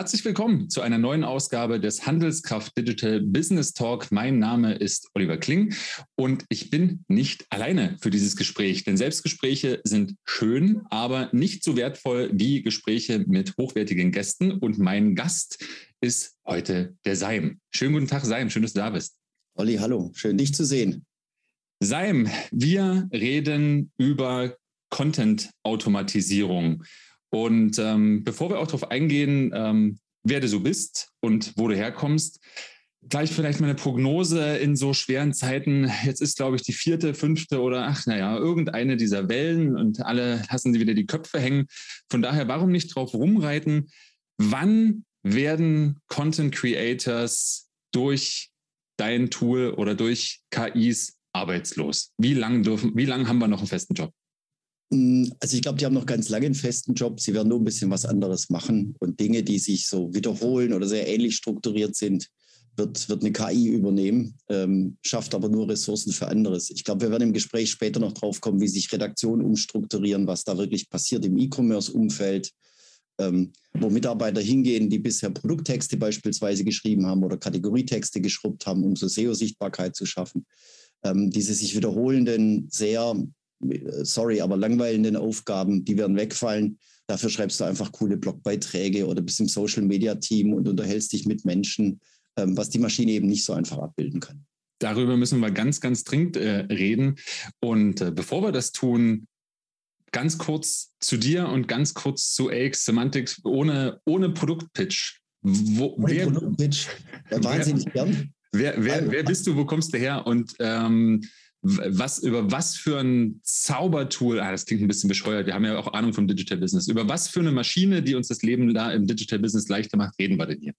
Herzlich willkommen zu einer neuen Ausgabe des Handelskraft Digital Business Talk. Mein Name ist Oliver Kling und ich bin nicht alleine für dieses Gespräch, denn Selbstgespräche sind schön, aber nicht so wertvoll wie Gespräche mit hochwertigen Gästen. Und mein Gast ist heute der Seim. Schönen guten Tag, Seim. Schön, dass du da bist. Olli, hallo. Schön, dich zu sehen. Seim, wir reden über Content-Automatisierung. Und ähm, bevor wir auch darauf eingehen, ähm, wer du so bist und wo du herkommst, gleich vielleicht mal eine Prognose in so schweren Zeiten. Jetzt ist, glaube ich, die vierte, fünfte oder ach, naja, irgendeine dieser Wellen und alle lassen sie wieder die Köpfe hängen. Von daher, warum nicht drauf rumreiten? Wann werden Content Creators durch dein Tool oder durch KIs arbeitslos? Wie lange dürfen, wie lange haben wir noch einen festen Job? Mm, also ich glaube, die haben noch ganz lange einen festen Job. Sie werden nur ein bisschen was anderes machen. Und Dinge, die sich so wiederholen oder sehr ähnlich strukturiert sind, wird, wird eine KI übernehmen, ähm, schafft aber nur Ressourcen für anderes. Ich glaube, wir werden im Gespräch später noch drauf kommen, wie sich Redaktionen umstrukturieren, was da wirklich passiert im E-Commerce-Umfeld, ähm, wo Mitarbeiter hingehen, die bisher Produkttexte beispielsweise geschrieben haben oder Kategorietexte geschrubbt haben, um so SEO-Sichtbarkeit zu schaffen. Ähm, diese sich wiederholenden, sehr sorry, aber langweilenden Aufgaben, die werden wegfallen. Dafür schreibst du einfach coole Blogbeiträge oder bist im Social Media Team und unterhältst dich mit Menschen, ähm, was die Maschine eben nicht so einfach abbilden kann. Darüber müssen wir ganz, ganz dringend äh, reden. Und äh, bevor wir das tun, ganz kurz zu dir und ganz kurz zu AX Semantics ohne, ohne Produktpitch. Wo, ohne wer, Produktpitch, wahnsinnig wer, gern. Wer, wer, wer bist du, wo kommst du her und ähm, was, über was für ein Zaubertool, ah, das klingt ein bisschen bescheuert, wir haben ja auch Ahnung vom Digital Business, über was für eine Maschine, die uns das Leben da im Digital Business leichter macht, reden wir denn hier?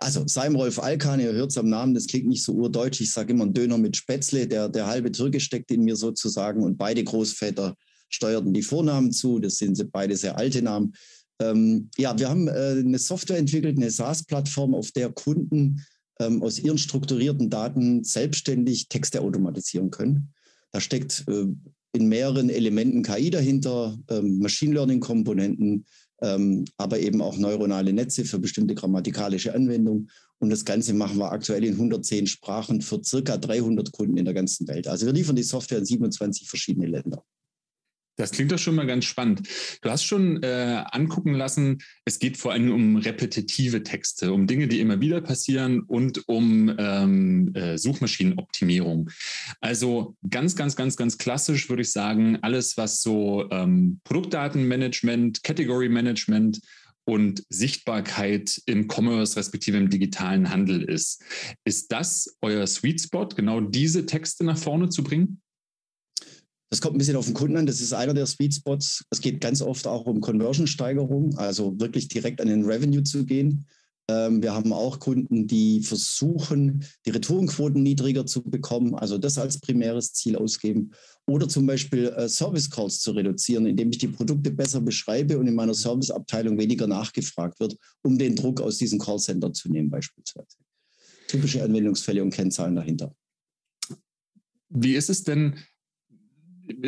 Also Saim Rolf Alkan, ihr hört es am Namen, das klingt nicht so urdeutsch. Ich sage immer ein Döner mit Spätzle, der, der halbe Türke steckt in mir sozusagen und beide Großväter steuerten die Vornamen zu. Das sind beide sehr alte Namen. Ähm, ja, wir haben äh, eine Software entwickelt, eine SaaS-Plattform, auf der Kunden ähm, aus ihren strukturierten Daten selbstständig Texte automatisieren können. Da steckt äh, in mehreren Elementen KI dahinter, ähm, Machine Learning-Komponenten, ähm, aber eben auch neuronale Netze für bestimmte grammatikalische Anwendungen. Und das Ganze machen wir aktuell in 110 Sprachen für circa 300 Kunden in der ganzen Welt. Also wir liefern die Software in 27 verschiedene Länder. Das klingt doch schon mal ganz spannend. Du hast schon äh, angucken lassen, es geht vor allem um repetitive Texte, um Dinge, die immer wieder passieren und um ähm, äh, Suchmaschinenoptimierung. Also ganz, ganz, ganz, ganz klassisch würde ich sagen, alles, was so ähm, Produktdatenmanagement, Category Management und Sichtbarkeit im Commerce respektive im digitalen Handel ist. Ist das euer Sweet Spot, genau diese Texte nach vorne zu bringen? Das kommt ein bisschen auf den Kunden an. Das ist einer der Sweet Spots. Es geht ganz oft auch um Conversion-Steigerung, also wirklich direkt an den Revenue zu gehen. Ähm, wir haben auch Kunden, die versuchen, die Retourenquoten niedriger zu bekommen, also das als primäres Ziel ausgeben. Oder zum Beispiel äh, Service Calls zu reduzieren, indem ich die Produkte besser beschreibe und in meiner Serviceabteilung weniger nachgefragt wird, um den Druck aus diesem Callcenter zu nehmen, beispielsweise. Typische Anwendungsfälle und Kennzahlen dahinter. Wie ist es denn?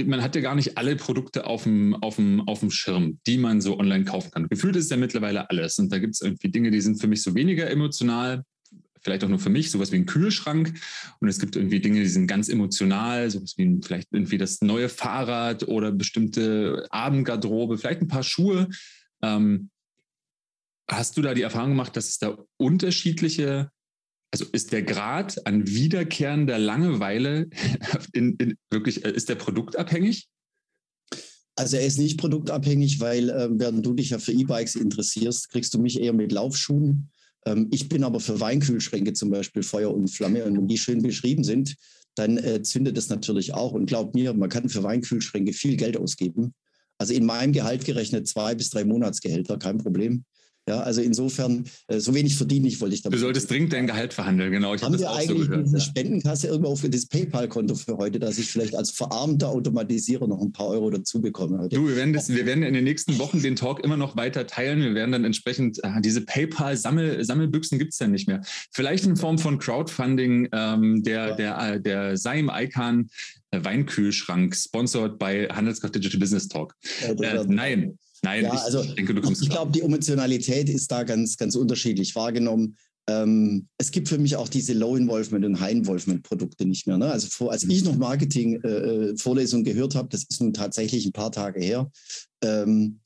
Man hat ja gar nicht alle Produkte auf dem, auf, dem, auf dem Schirm, die man so online kaufen kann. Gefühlt ist ja mittlerweile alles. Und da gibt es irgendwie Dinge, die sind für mich so weniger emotional, vielleicht auch nur für mich, sowas wie ein Kühlschrank. Und es gibt irgendwie Dinge, die sind ganz emotional, sowas wie vielleicht irgendwie das neue Fahrrad oder bestimmte Abendgarderobe, vielleicht ein paar Schuhe. Ähm, hast du da die Erfahrung gemacht, dass es da unterschiedliche also ist der Grad an wiederkehrender Langeweile in, in wirklich, äh, ist der produktabhängig? Also er ist nicht produktabhängig, weil äh, während du dich ja für E-Bikes interessierst, kriegst du mich eher mit Laufschuhen. Ähm, ich bin aber für Weinkühlschränke zum Beispiel Feuer und Flamme und wenn die schön beschrieben sind, dann äh, zündet es natürlich auch. Und glaub mir, man kann für Weinkühlschränke viel Geld ausgeben. Also in meinem Gehalt gerechnet zwei bis drei Monatsgehälter, kein Problem. Ja, also insofern, äh, so wenig verdiene ich, wollte ich damit. Du solltest dringend dein Gehalt verhandeln, genau. Ich Haben wir eigentlich so gehört, diese ja. Spendenkasse irgendwo auf das PayPal-Konto für heute, dass ich vielleicht als verarmter Automatisierer noch ein paar Euro dazu bekomme? Heute? Du, wir werden, das, wir werden in den nächsten Wochen den Talk immer noch weiter teilen. Wir werden dann entsprechend, äh, diese PayPal-Sammelbüchsen gibt es ja nicht mehr. Vielleicht in Form von Crowdfunding, ähm, der, ja. der, äh, der Saim Icon Weinkühlschrank, sponsored bei Handelskraft Digital Business Talk. Ja, äh, nein, Nein, ja, ich, also ich denke, du kommst Ich, glaube, die Emotionalität ist da ganz, ganz unterschiedlich wahrgenommen. Ähm, es gibt für mich auch diese Low-Involvement und High-Involvement-Produkte nicht mehr. Ne? Also vor, als ich noch Marketing-Vorlesungen äh, äh gehört habe, das ist nun tatsächlich ein paar Tage her, ähm,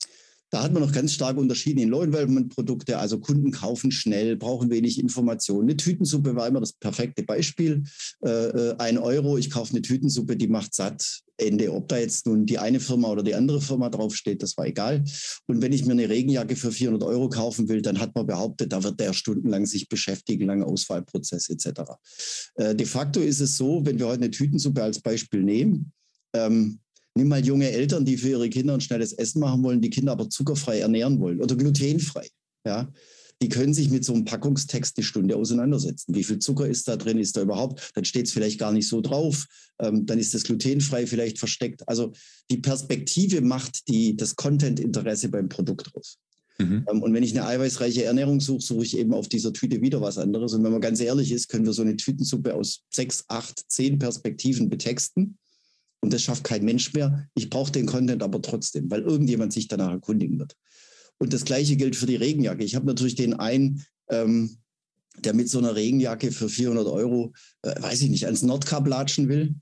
da hat man noch ganz stark unterschieden in Low-Involvement-Produkte, also Kunden kaufen schnell, brauchen wenig Informationen. Eine Tütensuppe war immer das perfekte Beispiel. Äh, äh, ein Euro, ich kaufe eine Tütensuppe, die macht satt. Ende. Ob da jetzt nun die eine Firma oder die andere Firma draufsteht, das war egal. Und wenn ich mir eine Regenjacke für 400 Euro kaufen will, dann hat man behauptet, da wird der stundenlang sich beschäftigen, lange Auswahlprozess etc. Äh, de facto ist es so, wenn wir heute eine Tütensuppe als Beispiel nehmen, ähm, Nimm mal junge Eltern, die für ihre Kinder ein schnelles Essen machen wollen, die Kinder aber zuckerfrei ernähren wollen oder glutenfrei. Ja, die können sich mit so einem Packungstext eine Stunde auseinandersetzen. Wie viel Zucker ist da drin? Ist da überhaupt? Dann steht es vielleicht gar nicht so drauf. Ähm, dann ist das glutenfrei vielleicht versteckt. Also die Perspektive macht die, das Content-Interesse beim Produkt aus. Mhm. Ähm, und wenn ich eine eiweißreiche Ernährung suche, suche ich eben auf dieser Tüte wieder was anderes. Und wenn man ganz ehrlich ist, können wir so eine Tütensuppe aus sechs, acht, zehn Perspektiven betexten. Und das schafft kein Mensch mehr. Ich brauche den Content aber trotzdem, weil irgendjemand sich danach erkundigen wird. Und das Gleiche gilt für die Regenjacke. Ich habe natürlich den einen, ähm, der mit so einer Regenjacke für 400 Euro, äh, weiß ich nicht, ans Nordkap latschen will.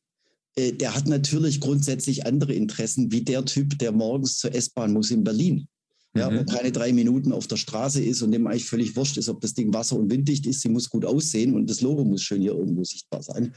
Äh, der hat natürlich grundsätzlich andere Interessen wie der Typ, der morgens zur S-Bahn muss in Berlin ja, mhm. und keine drei Minuten auf der Straße ist und dem eigentlich völlig wurscht ist, ob das Ding wasser- und winddicht ist. Sie muss gut aussehen und das Logo muss schön hier irgendwo sichtbar sein.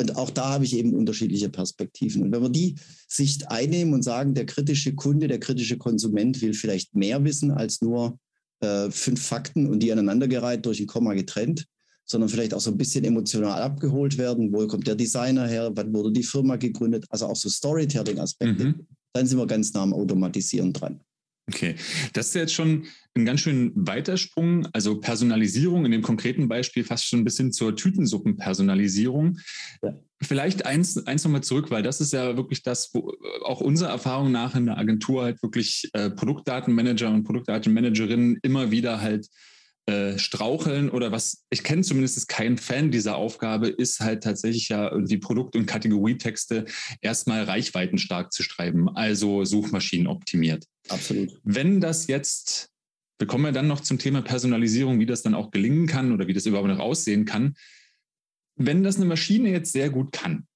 Und auch da habe ich eben unterschiedliche Perspektiven. Und wenn wir die Sicht einnehmen und sagen, der kritische Kunde, der kritische Konsument will vielleicht mehr wissen als nur äh, fünf Fakten und die aneinandergereiht durch ein Komma getrennt, sondern vielleicht auch so ein bisschen emotional abgeholt werden. Wo kommt der Designer her? Wann wurde die Firma gegründet? Also auch so Storytelling-Aspekte. Mhm. Dann sind wir ganz nah am Automatisieren dran. Okay, das ist jetzt schon ein ganz schön Weitersprung. Also Personalisierung in dem konkreten Beispiel fast schon ein bisschen zur Tütensuppenpersonalisierung. Ja. Vielleicht eins, eins nochmal zurück, weil das ist ja wirklich das, wo auch unserer Erfahrung nach in der Agentur halt wirklich äh, Produktdatenmanager und Produktdatenmanagerinnen immer wieder halt äh, straucheln oder was, ich kenne zumindest keinen Fan dieser Aufgabe, ist halt tatsächlich ja die Produkt- und Kategorietexte erstmal reichweitenstark zu schreiben, also Suchmaschinen optimiert. Absolut. Wenn das jetzt, wir kommen ja dann noch zum Thema Personalisierung, wie das dann auch gelingen kann oder wie das überhaupt noch aussehen kann. Wenn das eine Maschine jetzt sehr gut kann,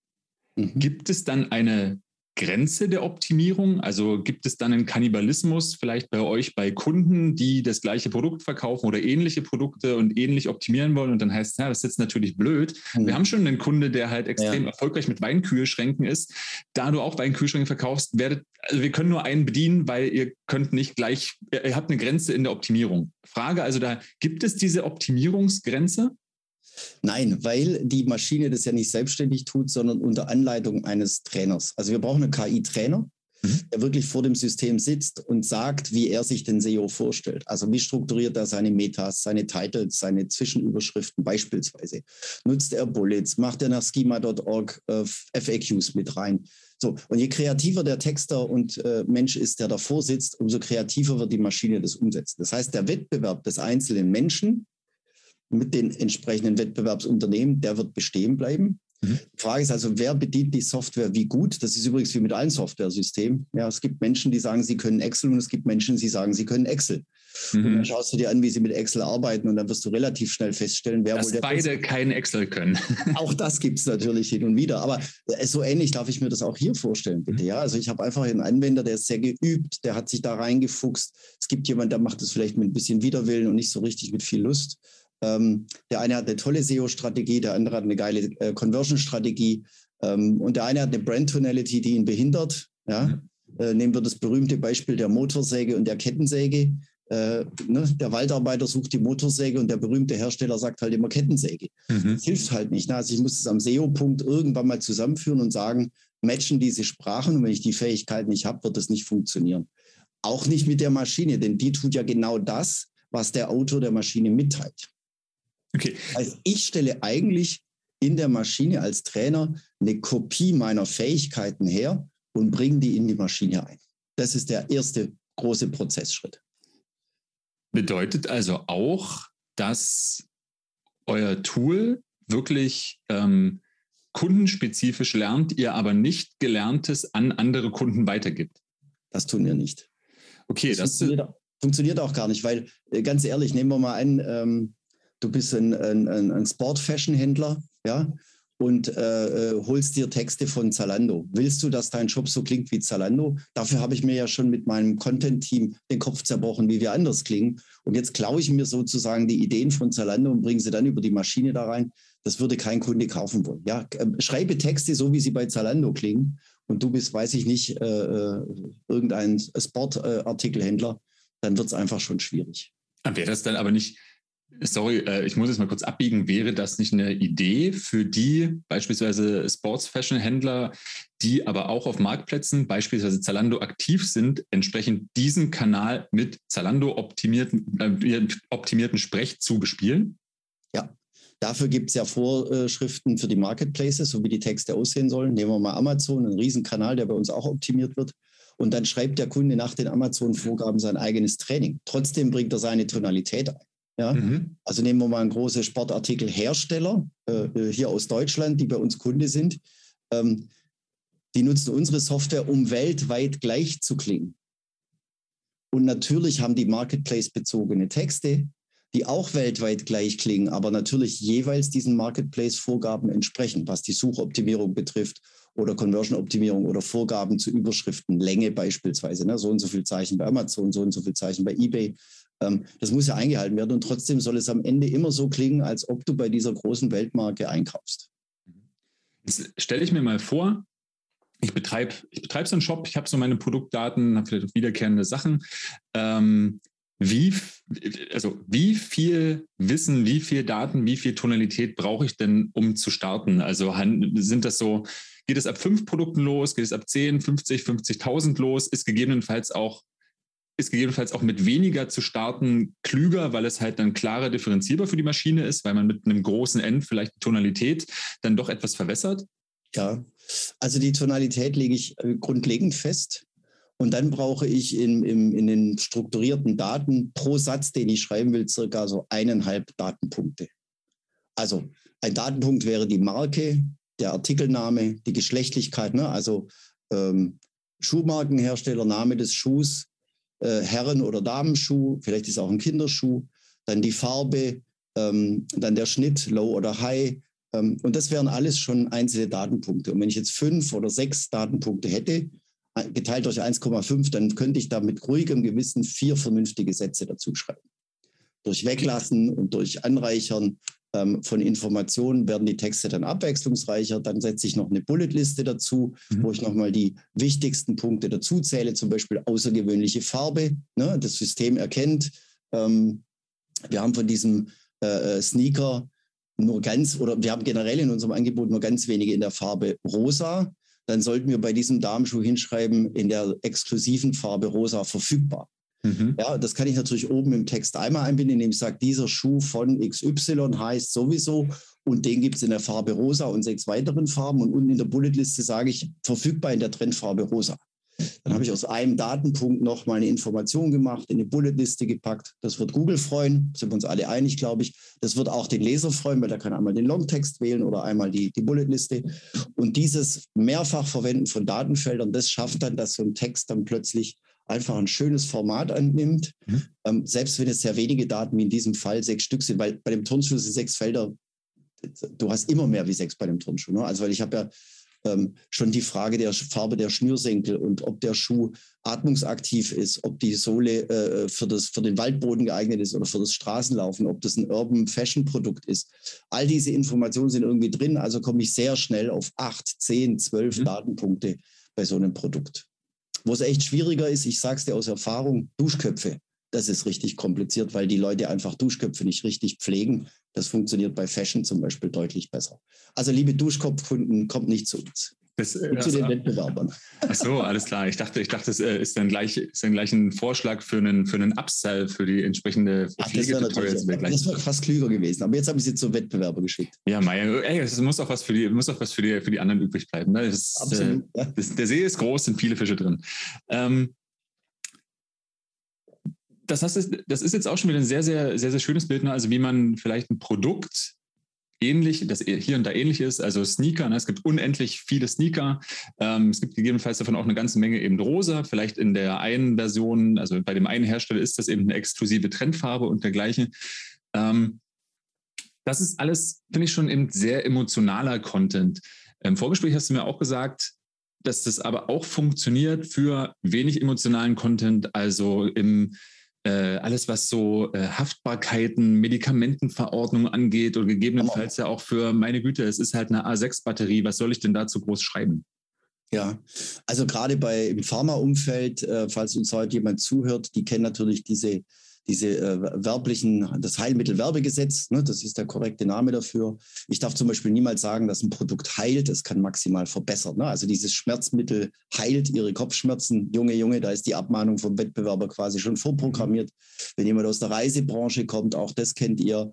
mhm. gibt es dann eine Grenze der Optimierung? Also gibt es dann einen Kannibalismus vielleicht bei euch bei Kunden, die das gleiche Produkt verkaufen oder ähnliche Produkte und ähnlich optimieren wollen? Und dann heißt es, ja, das ist jetzt natürlich blöd. Mhm. Wir haben schon einen Kunde, der halt extrem ja. erfolgreich mit Weinkühlschränken ist. Da du auch Weinkühlschränke verkaufst, werdet, also wir können nur einen bedienen, weil ihr könnt nicht gleich, ihr habt eine Grenze in der Optimierung. Frage also da, gibt es diese Optimierungsgrenze? Nein, weil die Maschine das ja nicht selbstständig tut, sondern unter Anleitung eines Trainers. Also wir brauchen einen KI-Trainer, mhm. der wirklich vor dem System sitzt und sagt, wie er sich den SEO vorstellt. Also wie strukturiert er seine Metas, seine Titles, seine Zwischenüberschriften beispielsweise. Nutzt er Bullets, macht er nach schema.org äh, FAQs mit rein. So, und je kreativer der Texter und äh, Mensch ist, der davor sitzt, umso kreativer wird die Maschine das umsetzen. Das heißt, der Wettbewerb des einzelnen Menschen mit den entsprechenden Wettbewerbsunternehmen, der wird bestehen bleiben. Mhm. Die Frage ist also, wer bedient die Software wie gut? Das ist übrigens wie mit allen Software-Systemen. Ja, es gibt Menschen, die sagen, sie können Excel und es gibt Menschen, die sagen, sie können Excel. Mhm. Und dann schaust du dir an, wie sie mit Excel arbeiten und dann wirst du relativ schnell feststellen, wer Dass wohl der beide ist. kein Excel können. auch das gibt es natürlich hin und wieder. Aber äh, so ähnlich darf ich mir das auch hier vorstellen, bitte. Mhm. Ja, also ich habe einfach einen Anwender, der ist sehr geübt, der hat sich da reingefuchst. Es gibt jemanden, der macht das vielleicht mit ein bisschen Widerwillen und nicht so richtig mit viel Lust. Ähm, der eine hat eine tolle SEO-Strategie, der andere hat eine geile äh, Conversion-Strategie ähm, und der eine hat eine Brand-Tonality, die ihn behindert. Ja? Mhm. Äh, nehmen wir das berühmte Beispiel der Motorsäge und der Kettensäge. Äh, ne? Der Waldarbeiter sucht die Motorsäge und der berühmte Hersteller sagt halt immer Kettensäge. Mhm. Das hilft halt nicht. Ne? Also ich muss es am SEO-Punkt irgendwann mal zusammenführen und sagen, matchen diese Sprachen und wenn ich die Fähigkeit nicht habe, wird das nicht funktionieren. Auch nicht mit der Maschine, denn die tut ja genau das, was der Autor der Maschine mitteilt. Okay. Also ich stelle eigentlich in der Maschine als Trainer eine Kopie meiner Fähigkeiten her und bringe die in die Maschine ein. Das ist der erste große Prozessschritt. Bedeutet also auch, dass euer Tool wirklich ähm, kundenspezifisch lernt, ihr aber nicht Gelerntes an andere Kunden weitergibt. Das tun wir nicht. Okay, das, das, funktioniert, funktioniert, auch gar nicht, weil äh, ganz ehrlich, nehmen wir mal an, ähm, du bist ein, ein, ein Sport-Fashion-Händler, ja, und äh, äh, holst dir Texte von Zalando. Willst du, dass dein Shop so klingt wie Zalando? Dafür habe ich mir ja schon mit meinem Content-Team den Kopf zerbrochen, wie wir anders klingen. Und jetzt klaue ich mir sozusagen die Ideen von Zalando und bringe sie dann über die Maschine da rein. Das würde kein Kunde kaufen wollen. Ja, ähm, schreibe Texte so, wie sie bei Zalando klingen. Und du bist, weiß ich nicht, äh, äh irgendein Sportartikelhändler, dann wird es einfach schon schwierig. Wäre das dann aber nicht Sorry, äh, ich muss jetzt mal kurz abbiegen. Wäre das nicht eine Idee für die beispielsweise Sports-Fashion-Händler, die aber auch auf Marktplätzen, beispielsweise Zalando, aktiv sind, entsprechend diesen Kanal mit Zalando optimierten, äh, optimierten Sprech zu bespielen? Ja, Dafür gibt es ja Vorschriften für die Marketplaces, so wie die Texte aussehen sollen. Nehmen wir mal Amazon, einen Riesenkanal, der bei uns auch optimiert wird. Und dann schreibt der Kunde nach den Amazon-Vorgaben sein eigenes Training. Trotzdem bringt er seine Tonalität ein. Ja? Mhm. Also nehmen wir mal einen großen Sportartikelhersteller äh, äh, hier aus Deutschland, die bei uns Kunde sind. Ähm, die nutzen unsere Software, um weltweit gleich zu klingen. Und natürlich haben die Marketplace-bezogene Texte, die auch weltweit gleich klingen, aber natürlich jeweils diesen Marketplace-Vorgaben entsprechen, was die Suchoptimierung betrifft oder Conversion-Optimierung oder Vorgaben zu Überschriften, Länge beispielsweise. Ne? So und so viel Zeichen bei Amazon, so und so viel Zeichen bei eBay das muss ja eingehalten werden und trotzdem soll es am Ende immer so klingen, als ob du bei dieser großen Weltmarke einkaufst. Jetzt stelle ich mir mal vor, ich betreibe ich betreib so einen Shop, ich habe so meine Produktdaten, habe vielleicht auch wiederkehrende Sachen. Ähm, wie, also wie viel Wissen, wie viel Daten, wie viel Tonalität brauche ich denn, um zu starten? Also sind das so, geht es ab fünf Produkten los, geht es ab 10, 50, 50.000 los, ist gegebenenfalls auch ist gegebenenfalls auch mit weniger zu starten klüger, weil es halt dann klarer differenzierbar für die Maschine ist, weil man mit einem großen N vielleicht die Tonalität dann doch etwas verwässert? Ja, also die Tonalität lege ich äh, grundlegend fest. Und dann brauche ich in, in, in den strukturierten Daten pro Satz, den ich schreiben will, circa so eineinhalb Datenpunkte. Also ein Datenpunkt wäre die Marke, der Artikelname, die Geschlechtlichkeit, ne? also ähm, Schuhmarkenhersteller, Name des Schuhs, äh, Herren- oder Damenschuh, vielleicht ist auch ein Kinderschuh, dann die Farbe, ähm, dann der Schnitt, Low oder High. Ähm, und das wären alles schon einzelne Datenpunkte. Und wenn ich jetzt fünf oder sechs Datenpunkte hätte, äh, geteilt durch 1,5, dann könnte ich da mit ruhigem Gewissen vier vernünftige Sätze dazu schreiben. Durch Weglassen und durch Anreichern ähm, von Informationen werden die Texte dann abwechslungsreicher. Dann setze ich noch eine Bulletliste dazu, mhm. wo ich nochmal die wichtigsten Punkte dazu zähle, zum Beispiel außergewöhnliche Farbe. Ne? Das System erkennt, ähm, wir haben von diesem äh, äh, Sneaker nur ganz, oder wir haben generell in unserem Angebot nur ganz wenige in der Farbe rosa. Dann sollten wir bei diesem Damenschuh hinschreiben, in der exklusiven Farbe rosa verfügbar. Mhm. Ja, das kann ich natürlich oben im Text einmal einbinden, indem ich sage, dieser Schuh von XY heißt sowieso und den gibt es in der Farbe rosa und sechs weiteren Farben und unten in der Bulletliste sage ich, verfügbar in der Trendfarbe rosa. Dann habe ich aus einem Datenpunkt noch mal eine Information gemacht, in eine Bulletliste gepackt. Das wird Google freuen, sind wir uns alle einig, glaube ich. Das wird auch den Leser freuen, weil er kann einmal den Longtext wählen oder einmal die, die Bulletliste. Und dieses Mehrfachverwenden von Datenfeldern, das schafft dann, dass so ein Text dann plötzlich einfach ein schönes Format annimmt, mhm. ähm, selbst wenn es sehr wenige Daten wie in diesem Fall sechs Stück sind, weil bei dem Turnschuh sind sechs Felder, du hast immer mehr wie sechs bei dem Turnschuh. Ne? Also weil ich habe ja ähm, schon die Frage der Farbe der Schnürsenkel und ob der Schuh atmungsaktiv ist, ob die Sohle äh, für, das, für den Waldboden geeignet ist oder für das Straßenlaufen, ob das ein Urban Fashion Produkt ist. All diese Informationen sind irgendwie drin, also komme ich sehr schnell auf acht, zehn, zwölf mhm. Datenpunkte bei so einem Produkt. Wo es echt schwieriger ist, ich sage es dir aus Erfahrung, Duschköpfe. Das ist richtig kompliziert, weil die Leute einfach Duschköpfe nicht richtig pflegen. Das funktioniert bei Fashion zum Beispiel deutlich besser. Also liebe Duschkopfkunden, kommt nicht zu uns. Das, äh, zu den Wettbewerbern. Ach so, alles klar. Ich dachte, ich dachte, es äh, ist dann gleich, ist dann gleich ein Vorschlag für einen, für einen Upsell für die entsprechende Ach, das wäre natürlich, das wäre fast klüger gewesen. Aber jetzt habe ich sie zum Wettbewerber geschickt. Ja, Meier, ey, es muss auch was für die, muss auch was für die, für die anderen übrig bleiben. Ne? Das, Absolut. Äh, das, der See ist groß, sind viele Fische drin. Ähm, das, heißt, das ist jetzt auch schon wieder ein sehr, sehr, sehr, sehr schönes Bild, ne? also wie man vielleicht ein Produkt ähnlich, das hier und da ähnlich ist. Also Sneaker, ne? es gibt unendlich viele Sneaker. Ähm, es gibt gegebenenfalls davon auch eine ganze Menge eben rosa. Vielleicht in der einen Version, also bei dem einen Hersteller ist das eben eine exklusive Trendfarbe und dergleichen. Ähm, das ist alles, finde ich, schon eben sehr emotionaler Content. Im Vorgespräch hast du mir auch gesagt, dass das aber auch funktioniert für wenig emotionalen Content, also im äh, alles, was so äh, Haftbarkeiten, Medikamentenverordnungen angeht oder gegebenenfalls ja auch für, meine Güte, es ist halt eine A6-Batterie, was soll ich denn dazu groß schreiben? Ja, also gerade bei im Pharmaumfeld, äh, falls uns heute jemand zuhört, die kennen natürlich diese diese äh, werblichen, das Heilmittelwerbegesetz, ne, das ist der korrekte Name dafür. Ich darf zum Beispiel niemals sagen, dass ein Produkt heilt, es kann maximal verbessern. Ne? Also dieses Schmerzmittel heilt ihre Kopfschmerzen. Junge, Junge, da ist die Abmahnung vom Wettbewerber quasi schon vorprogrammiert. Wenn jemand aus der Reisebranche kommt, auch das kennt ihr,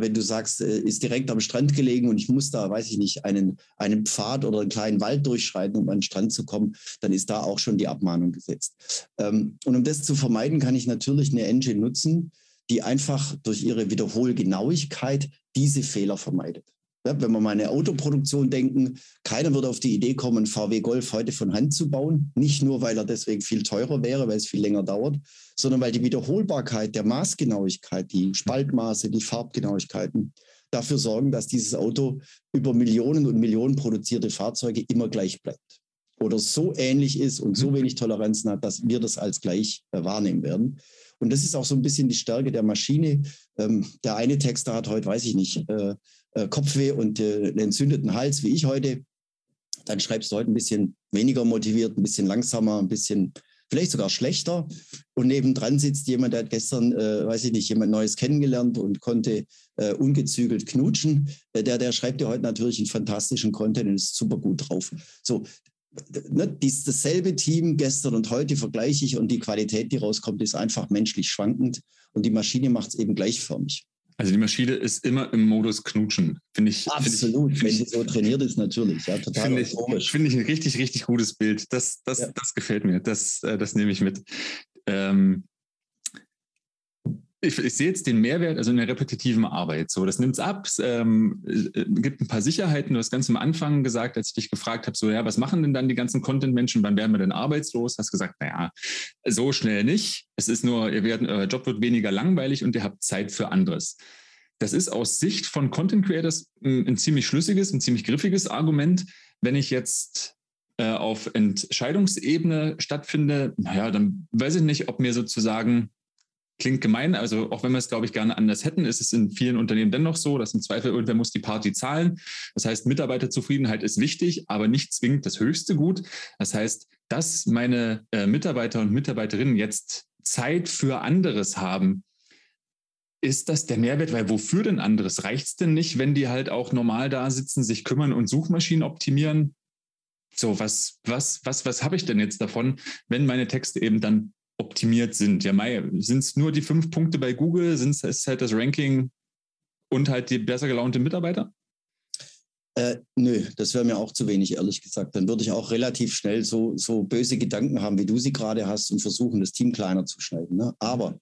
wenn du sagst, äh, ist direkt am Strand gelegen und ich muss da, weiß ich nicht, einen, einen Pfad oder einen kleinen Wald durchschreiten, um an den Strand zu kommen, dann ist da auch schon die Abmahnung gesetzt. Ähm, und um das zu vermeiden, kann ich natürlich eine Engine nutzen, die einfach durch ihre Wiederholgenauigkeit diese Fehler vermeidet. Wenn wir mal an eine Autoproduktion denken, keiner würde auf die Idee kommen, VW Golf heute von Hand zu bauen. Nicht nur, weil er deswegen viel teurer wäre, weil es viel länger dauert, sondern weil die Wiederholbarkeit der Maßgenauigkeit, die Spaltmaße, die Farbgenauigkeiten dafür sorgen, dass dieses Auto über Millionen und Millionen produzierte Fahrzeuge immer gleich bleibt. Oder so ähnlich ist und so mhm. wenig Toleranzen hat, dass wir das als gleich äh, wahrnehmen werden. Und das ist auch so ein bisschen die Stärke der Maschine. Ähm, der eine Texter hat heute, weiß ich nicht, äh, äh, Kopfweh und äh, einen entzündeten Hals, wie ich heute, dann schreibst du heute ein bisschen weniger motiviert, ein bisschen langsamer, ein bisschen vielleicht sogar schlechter. Und nebendran sitzt jemand, der hat gestern, äh, weiß ich nicht, jemand Neues kennengelernt und konnte äh, ungezügelt knutschen. Äh, der, der schreibt dir heute natürlich einen fantastischen Content und ist super gut drauf. So, ne, dies, dasselbe Team gestern und heute vergleiche ich und die Qualität, die rauskommt, ist einfach menschlich schwankend und die Maschine macht es eben gleichförmig. Also die Maschine ist immer im Modus Knutschen, finde ich. Absolut, find ich, wenn sie so trainiert ist, natürlich. Ja, total Finde ich, find ich ein richtig, richtig gutes Bild. Das, das, ja. das gefällt mir. Das, äh, das nehme ich mit. Ähm, ich, ich, sehe jetzt den Mehrwert, also in der repetitiven Arbeit. So, das nimmt es ab, ähm, äh, gibt ein paar Sicherheiten. Du hast ganz am Anfang gesagt, als ich dich gefragt habe, so, ja, was machen denn dann die ganzen Content-Menschen? Wann werden wir denn arbeitslos? Hast gesagt, naja, so schnell nicht. Es ist nur, ihr werdet, euer Job wird weniger langweilig und ihr habt Zeit für anderes. Das ist aus Sicht von Content Creators ein, ein ziemlich schlüssiges, ein ziemlich griffiges Argument. Wenn ich jetzt äh, auf Entscheidungsebene stattfinde, naja, dann weiß ich nicht, ob mir sozusagen klingt gemein, also auch wenn wir es, glaube ich, gerne anders hätten, ist es in vielen Unternehmen dennoch so, dass im Zweifel irgendwer muss die Party zahlen. Das heißt, Mitarbeiterzufriedenheit ist wichtig, aber nicht zwingend das höchste Gut. Das heißt, dass meine äh, Mitarbeiter und Mitarbeiterinnen jetzt Zeit für anderes haben, ist das der Mehrwert? Weil wofür denn anderes? Reicht es denn nicht, wenn die halt auch normal da sitzen, sich kümmern und Suchmaschinen optimieren? So, was, was, was, was habe ich denn jetzt davon, wenn meine Texte eben dann optimiert sind. Ja, sind es nur die fünf Punkte bei Google? Sind es halt das Ranking und halt die besser gelaunte Mitarbeiter? Äh, nö, das wäre mir auch zu wenig, ehrlich gesagt. Dann würde ich auch relativ schnell so, so böse Gedanken haben, wie du sie gerade hast und versuchen, das Team kleiner zu schneiden. Ne? Aber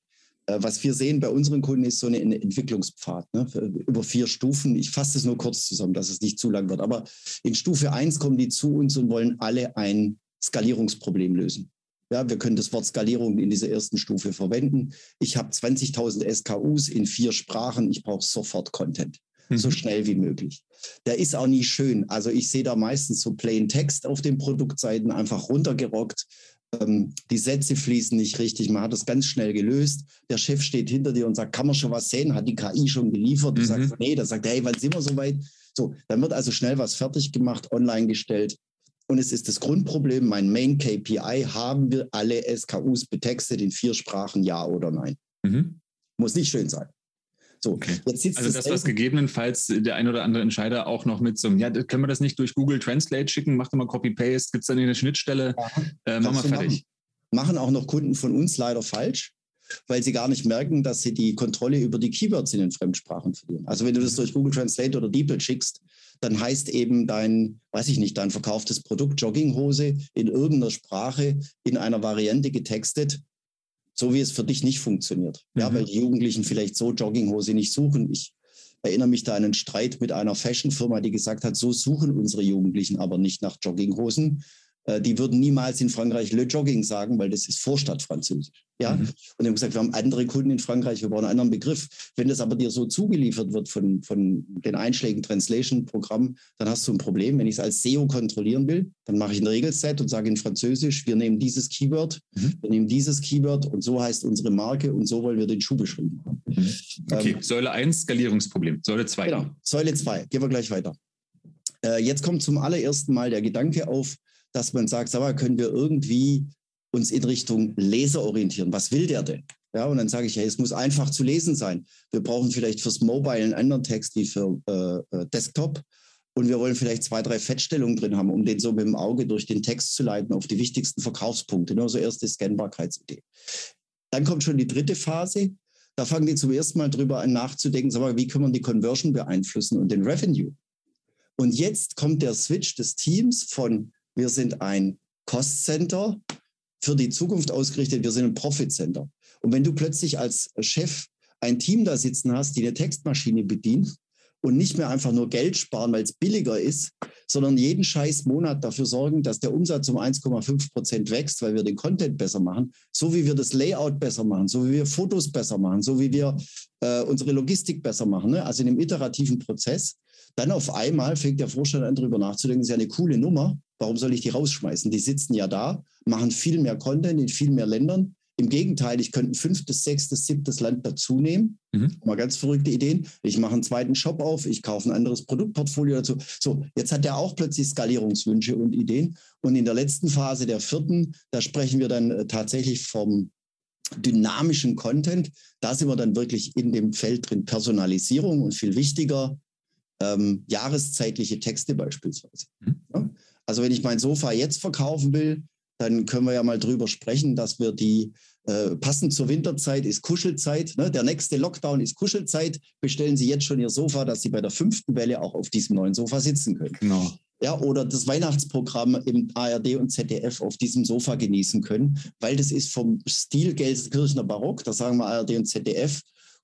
äh, was wir sehen bei unseren Kunden ist so eine Entwicklungspfad ne? über vier Stufen. Ich fasse es nur kurz zusammen, dass es nicht zu lang wird. Aber in Stufe 1 kommen die zu uns und wollen alle ein Skalierungsproblem lösen. Ja, wir können das Wort Skalierung in dieser ersten Stufe verwenden. Ich habe 20.000 SKUs in vier Sprachen. Ich brauche sofort Content. Mhm. So schnell wie möglich. Der ist auch nie schön. Also ich sehe da meistens so plain Text auf den Produktseiten einfach runtergerockt. Ähm, die Sätze fließen nicht richtig. Man hat das ganz schnell gelöst. Der Chef steht hinter dir und sagt, kann man schon was sehen? Hat die KI schon geliefert? Du mhm. sagst, nee, der sagt, hey, wann sind wir so weit? So, dann wird also schnell was fertig gemacht, online gestellt. Und es ist das Grundproblem, mein Main KPI, haben wir alle SKUs betextet in vier Sprachen, ja oder nein? Mhm. Muss nicht schön sein. So, okay. jetzt sitzt also das, das was gegebenenfalls der ein oder andere Entscheider auch noch mit so, ja, können wir das nicht durch Google Translate schicken? Mach doch mal Copy-Paste, gibt es dann eine Schnittstelle? Ja, äh, machen wir fertig. Machen. machen auch noch Kunden von uns leider falsch weil sie gar nicht merken, dass sie die Kontrolle über die Keywords in den Fremdsprachen verlieren. Also wenn du das durch Google Translate oder DeepL schickst, dann heißt eben dein, weiß ich nicht, dein verkauftes Produkt Jogginghose in irgendeiner Sprache in einer Variante getextet, so wie es für dich nicht funktioniert. Mhm. Ja, weil die Jugendlichen vielleicht so Jogginghose nicht suchen. Ich erinnere mich da an einen Streit mit einer Fashion-Firma, die gesagt hat, so suchen unsere Jugendlichen aber nicht nach Jogginghosen, die würden niemals in Frankreich Le Jogging sagen, weil das ist Vorstadtfranzösisch. Ja? Mhm. Und haben gesagt, wir haben andere Kunden in Frankreich, wir brauchen einen anderen Begriff. Wenn das aber dir so zugeliefert wird von, von den Einschlägen Translation-Programm, dann hast du ein Problem. Wenn ich es als SEO kontrollieren will, dann mache ich ein Regelset und sage in Französisch, wir nehmen dieses Keyword, mhm. wir nehmen dieses Keyword und so heißt unsere Marke und so wollen wir den Schuh beschrieben haben. Mhm. Okay, ähm, Säule 1, Skalierungsproblem. Säule 2. Genau, Säule 2, gehen wir gleich weiter. Äh, jetzt kommt zum allerersten Mal der Gedanke auf, dass man sagt, sag mal, können wir irgendwie uns in Richtung Leser orientieren? Was will der denn? Ja, und dann sage ich, hey, es muss einfach zu lesen sein. Wir brauchen vielleicht fürs Mobile einen anderen Text wie für äh, äh, Desktop. Und wir wollen vielleicht zwei, drei Fettstellungen drin haben, um den so mit dem Auge durch den Text zu leiten auf die wichtigsten Verkaufspunkte. Nur so erste Scanbarkeitsidee. Dann kommt schon die dritte Phase. Da fangen die zum ersten Mal drüber an nachzudenken, sag mal, wie können wir die Conversion beeinflussen und den Revenue. Und jetzt kommt der Switch des Teams von wir sind ein Cost Center für die Zukunft ausgerichtet. Wir sind ein Profit Center. Und wenn du plötzlich als Chef ein Team da sitzen hast, die eine Textmaschine bedient und nicht mehr einfach nur Geld sparen, weil es billiger ist, sondern jeden scheiß Monat dafür sorgen, dass der Umsatz um 1,5 Prozent wächst, weil wir den Content besser machen, so wie wir das Layout besser machen, so wie wir Fotos besser machen, so wie wir äh, unsere Logistik besser machen, ne? also in einem iterativen Prozess, dann auf einmal fängt der Vorstand an, darüber nachzudenken, das ist ja eine coole Nummer, Warum soll ich die rausschmeißen? Die sitzen ja da, machen viel mehr Content in viel mehr Ländern. Im Gegenteil, ich könnte ein fünftes, sechstes, siebtes Land dazu nehmen. Mhm. Mal ganz verrückte Ideen. Ich mache einen zweiten Shop auf, ich kaufe ein anderes Produktportfolio dazu. So, jetzt hat er auch plötzlich Skalierungswünsche und Ideen. Und in der letzten Phase, der vierten, da sprechen wir dann äh, tatsächlich vom dynamischen Content. Da sind wir dann wirklich in dem Feld drin Personalisierung und viel wichtiger, ähm, jahreszeitliche Texte beispielsweise. Mhm. Ja? Also wenn ich mein Sofa jetzt verkaufen will, dann können wir ja mal drüber sprechen, dass wir die äh, passend zur Winterzeit ist Kuschelzeit. Ne? Der nächste Lockdown ist Kuschelzeit. Bestellen Sie jetzt schon Ihr Sofa, dass Sie bei der fünften Welle auch auf diesem neuen Sofa sitzen können. Genau. Ja, oder das Weihnachtsprogramm im ARD und ZDF auf diesem Sofa genießen können, weil das ist vom Stil Gelsenkirchener Barock, da sagen wir ARD und ZDF,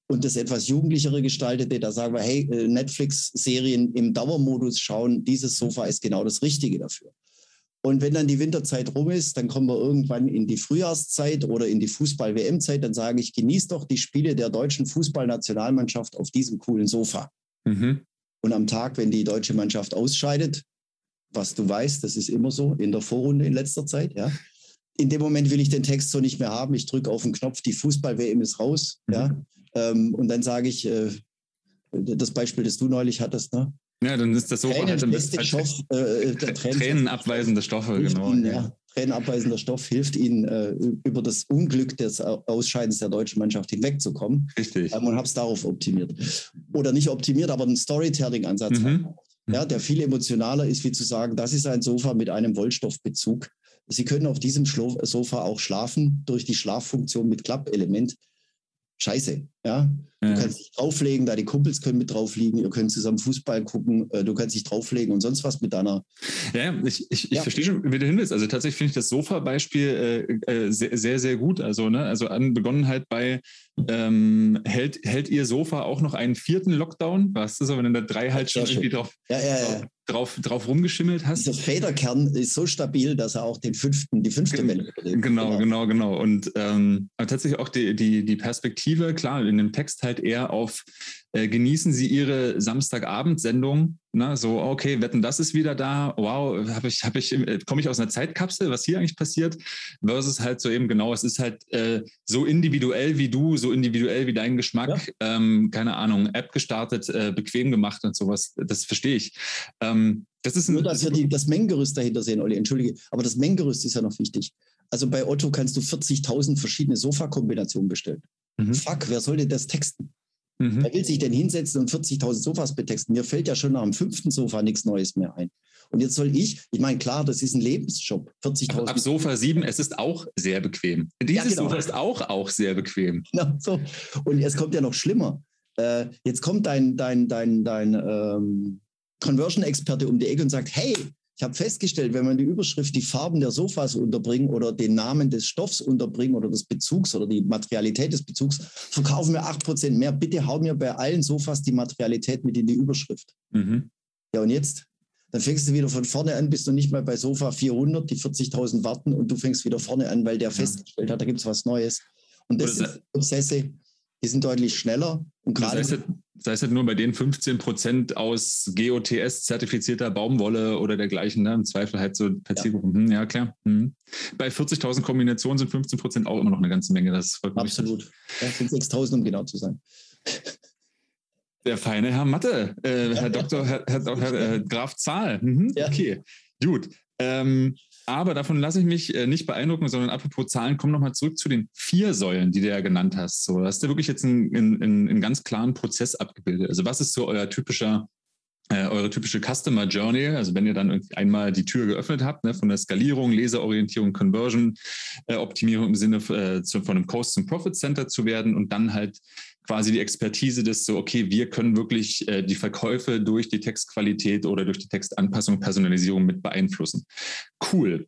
und das etwas jugendlichere gestaltete, da sagen wir, hey, äh, Netflix-Serien im Dauermodus schauen, dieses Sofa ist genau das Richtige dafür. Und wenn dann die Winterzeit rum ist, dann kommen wir irgendwann in die Frühjahrszeit oder in die Fußball-WM-Zeit, dann sage ich, genieß doch die Spiele der deutschen Fußballnationalmannschaft auf diesem coolen Sofa. Mhm. Und am Tag, wenn die deutsche Mannschaft ausscheidet, was du weißt, das ist immer so in der Vorrunde in letzter Zeit, ja. In dem Moment will ich den Text so nicht mehr haben. Ich drücke auf den Knopf, die Fußball-WM ist raus, mhm. ja. Ähm, und dann sage ich, äh, das Beispiel, das du neulich hattest, ne? Ja, dann ist das so Tränen, halt im Stoff, äh, äh Tränenabweisende Stoffe, genau. Ihnen, ja. Tränenabweisender Stoff hilft ihnen, äh, über das Unglück des Ausscheidens der deutschen Mannschaft hinwegzukommen. Richtig. Ähm, und habe es darauf optimiert. Oder nicht optimiert, aber einen Storytelling-Ansatz. Mhm. Ja, der viel emotionaler ist, wie zu sagen, das ist ein Sofa mit einem Wollstoffbezug. Sie können auf diesem Sofa auch schlafen durch die Schlaffunktion mit Klappelement scheiße. Ja? Du ja. kannst dich drauflegen, da die Kumpels können mit drauf liegen, ihr könnt zusammen Fußball gucken, äh, du kannst dich drauflegen und sonst was mit deiner. Ja, ich, ich, ja. ich verstehe schon, wie du hin willst. Also tatsächlich finde ich das Sofa-Beispiel äh, äh, sehr, sehr, sehr gut. Also, ne, also an Begonenheit bei ähm, hält, hält ihr Sofa auch noch einen vierten Lockdown? Was ist so, wenn du da drei halt schon irgendwie drauf, ja, ja, ja drauf, drauf rumgeschimmelt hast. Dieser Federkern ist so stabil, dass er auch den fünften, die fünfte Welle überlebt. Genau, genau, genau. Und ähm, tatsächlich auch die, die, die Perspektive, klar, in dem Text halt eher auf äh, genießen Sie Ihre Samstagabendsendung. Ne? So, okay, wetten, das ist wieder da. Wow, habe ich, habe ich, äh, komme ich aus einer Zeitkapsel, was hier eigentlich passiert? Versus halt so eben genau, es ist halt äh, so individuell wie du, so individuell wie dein Geschmack. Ja. Ähm, keine Ahnung, App gestartet, äh, bequem gemacht und sowas. Das verstehe ich. Ähm, das ist Nur, dass wir die, das Mengengerüst dahinter sehen, Olli, entschuldige. Aber das Mengengerüst ist ja noch wichtig. Also bei Otto kannst du 40.000 verschiedene Sofakombinationen bestellen. Mhm. Fuck, wer sollte das texten? Mhm. Wer will sich denn hinsetzen und 40.000 Sofas betexten? Mir fällt ja schon nach dem fünften Sofa nichts Neues mehr ein. Und jetzt soll ich, ich meine, klar, das ist ein Lebensjob. 40.000. Ab Sofa 7, es ist auch sehr bequem. Dieses ja, genau. Sofa ist auch, auch sehr bequem. Genau so. Und es kommt ja noch schlimmer. Äh, jetzt kommt dein, dein, dein, dein ähm, Conversion-Experte um die Ecke und sagt: Hey, Ich habe festgestellt, wenn man die Überschrift, die Farben der Sofas unterbringen oder den Namen des Stoffs unterbringen oder des Bezugs oder die Materialität des Bezugs, verkaufen wir 8% mehr. Bitte hau mir bei allen Sofas die Materialität mit in die Überschrift. Mhm. Ja, und jetzt? Dann fängst du wieder von vorne an, bist du nicht mal bei Sofa 400, die 40.000 warten und du fängst wieder vorne an, weil der ja. festgestellt hat, da gibt es was Neues. Und das sind Prozesse, die sind deutlich schneller. Und gerade das heißt, das heißt halt nur bei den 15 Prozent aus GOTS-zertifizierter Baumwolle oder dergleichen, ne? im Zweifel halt so per ja. Hm, ja, klar. Hm. Bei 40.000 Kombinationen sind 15 Prozent auch immer noch eine ganze Menge. Das Absolut. Das sind 6.000, um genau zu sein. Der feine Herr Mathe, äh, Herr Doktor, Herr, Herr, Herr äh, Graf Zahl. Mhm. Ja. Okay, gut. Ähm, aber davon lasse ich mich äh, nicht beeindrucken, sondern apropos Zahlen, komm nochmal zurück zu den vier Säulen, die du ja genannt hast. So, hast du wirklich jetzt einen, einen, einen ganz klaren Prozess abgebildet. Also was ist so euer typischer äh, eure typische Customer Journey, also wenn ihr dann einmal die Tür geöffnet habt, ne, von der Skalierung, Leserorientierung, Conversion, äh, Optimierung im Sinne äh, zu, von einem Cost zum Profit Center zu werden und dann halt quasi die Expertise des so, okay, wir können wirklich äh, die Verkäufe durch die Textqualität oder durch die Textanpassung, Personalisierung mit beeinflussen. Cool.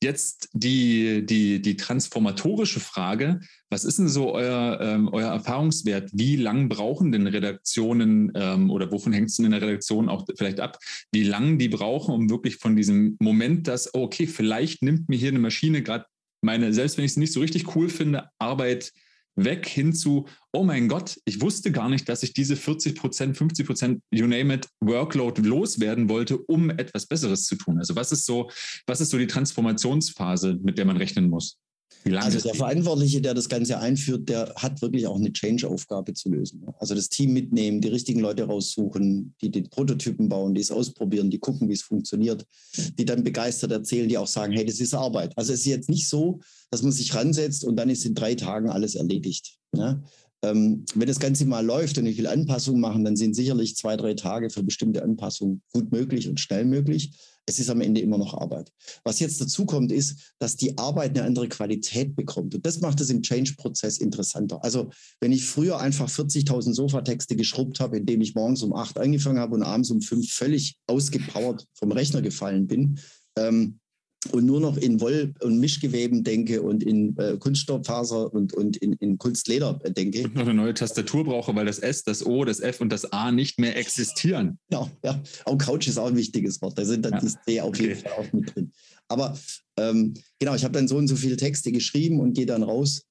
Jetzt die, die, die transformatorische Frage, was ist denn so euer, ähm, euer Erfahrungswert? Wie lang brauchen denn Redaktionen ähm, oder wovon hängt es denn in der Redaktion auch vielleicht ab, wie lange die brauchen, um wirklich von diesem Moment, dass, oh, okay, vielleicht nimmt mir hier eine Maschine gerade meine, selbst wenn ich es nicht so richtig cool finde, Arbeit weg hin zu, oh mein Gott, ich wusste gar nicht, dass ich diese 40 Prozent, 50 Prozent, you name it, Workload loswerden wollte, um etwas Besseres zu tun. Also was ist so, was ist so die Transformationsphase, mit der man rechnen muss? Also der Verantwortliche, der das Ganze einführt, der hat wirklich auch eine Change-Aufgabe zu lösen. Also das Team mitnehmen, die richtigen Leute raussuchen, die den Prototypen bauen, die es ausprobieren, die gucken, wie es funktioniert, die dann begeistert erzählen, die auch sagen, hey, das ist Arbeit. Also es ist jetzt nicht so, dass man sich ransetzt und dann ist in drei Tagen alles erledigt. Ja? Ähm, wenn das Ganze mal läuft und ich will Anpassungen machen, dann sind sicherlich zwei, drei Tage für bestimmte Anpassungen gut möglich und schnell möglich es ist am Ende immer noch Arbeit. Was jetzt dazu kommt, ist, dass die Arbeit eine andere Qualität bekommt. Und das macht es im Change-Prozess interessanter. Also, wenn ich früher einfach 40.000 Sofatexte geschrubbt habe, indem ich morgens um acht angefangen habe und abends um fünf völlig ausgepowert vom Rechner gefallen bin, ähm, und nur noch in Woll- und Mischgeweben denke und in äh, Kunststofffaser und, und in, in Kunstleder denke. Und noch eine neue Tastatur brauche, weil das S, das O, das F und das A nicht mehr existieren. Ja, ja. Auch Couch ist auch ein wichtiges Wort. Da sind dann ja. die C auf jeden Fall auch mit drin. Aber ähm, genau, ich habe dann so und so viele Texte geschrieben und gehe dann raus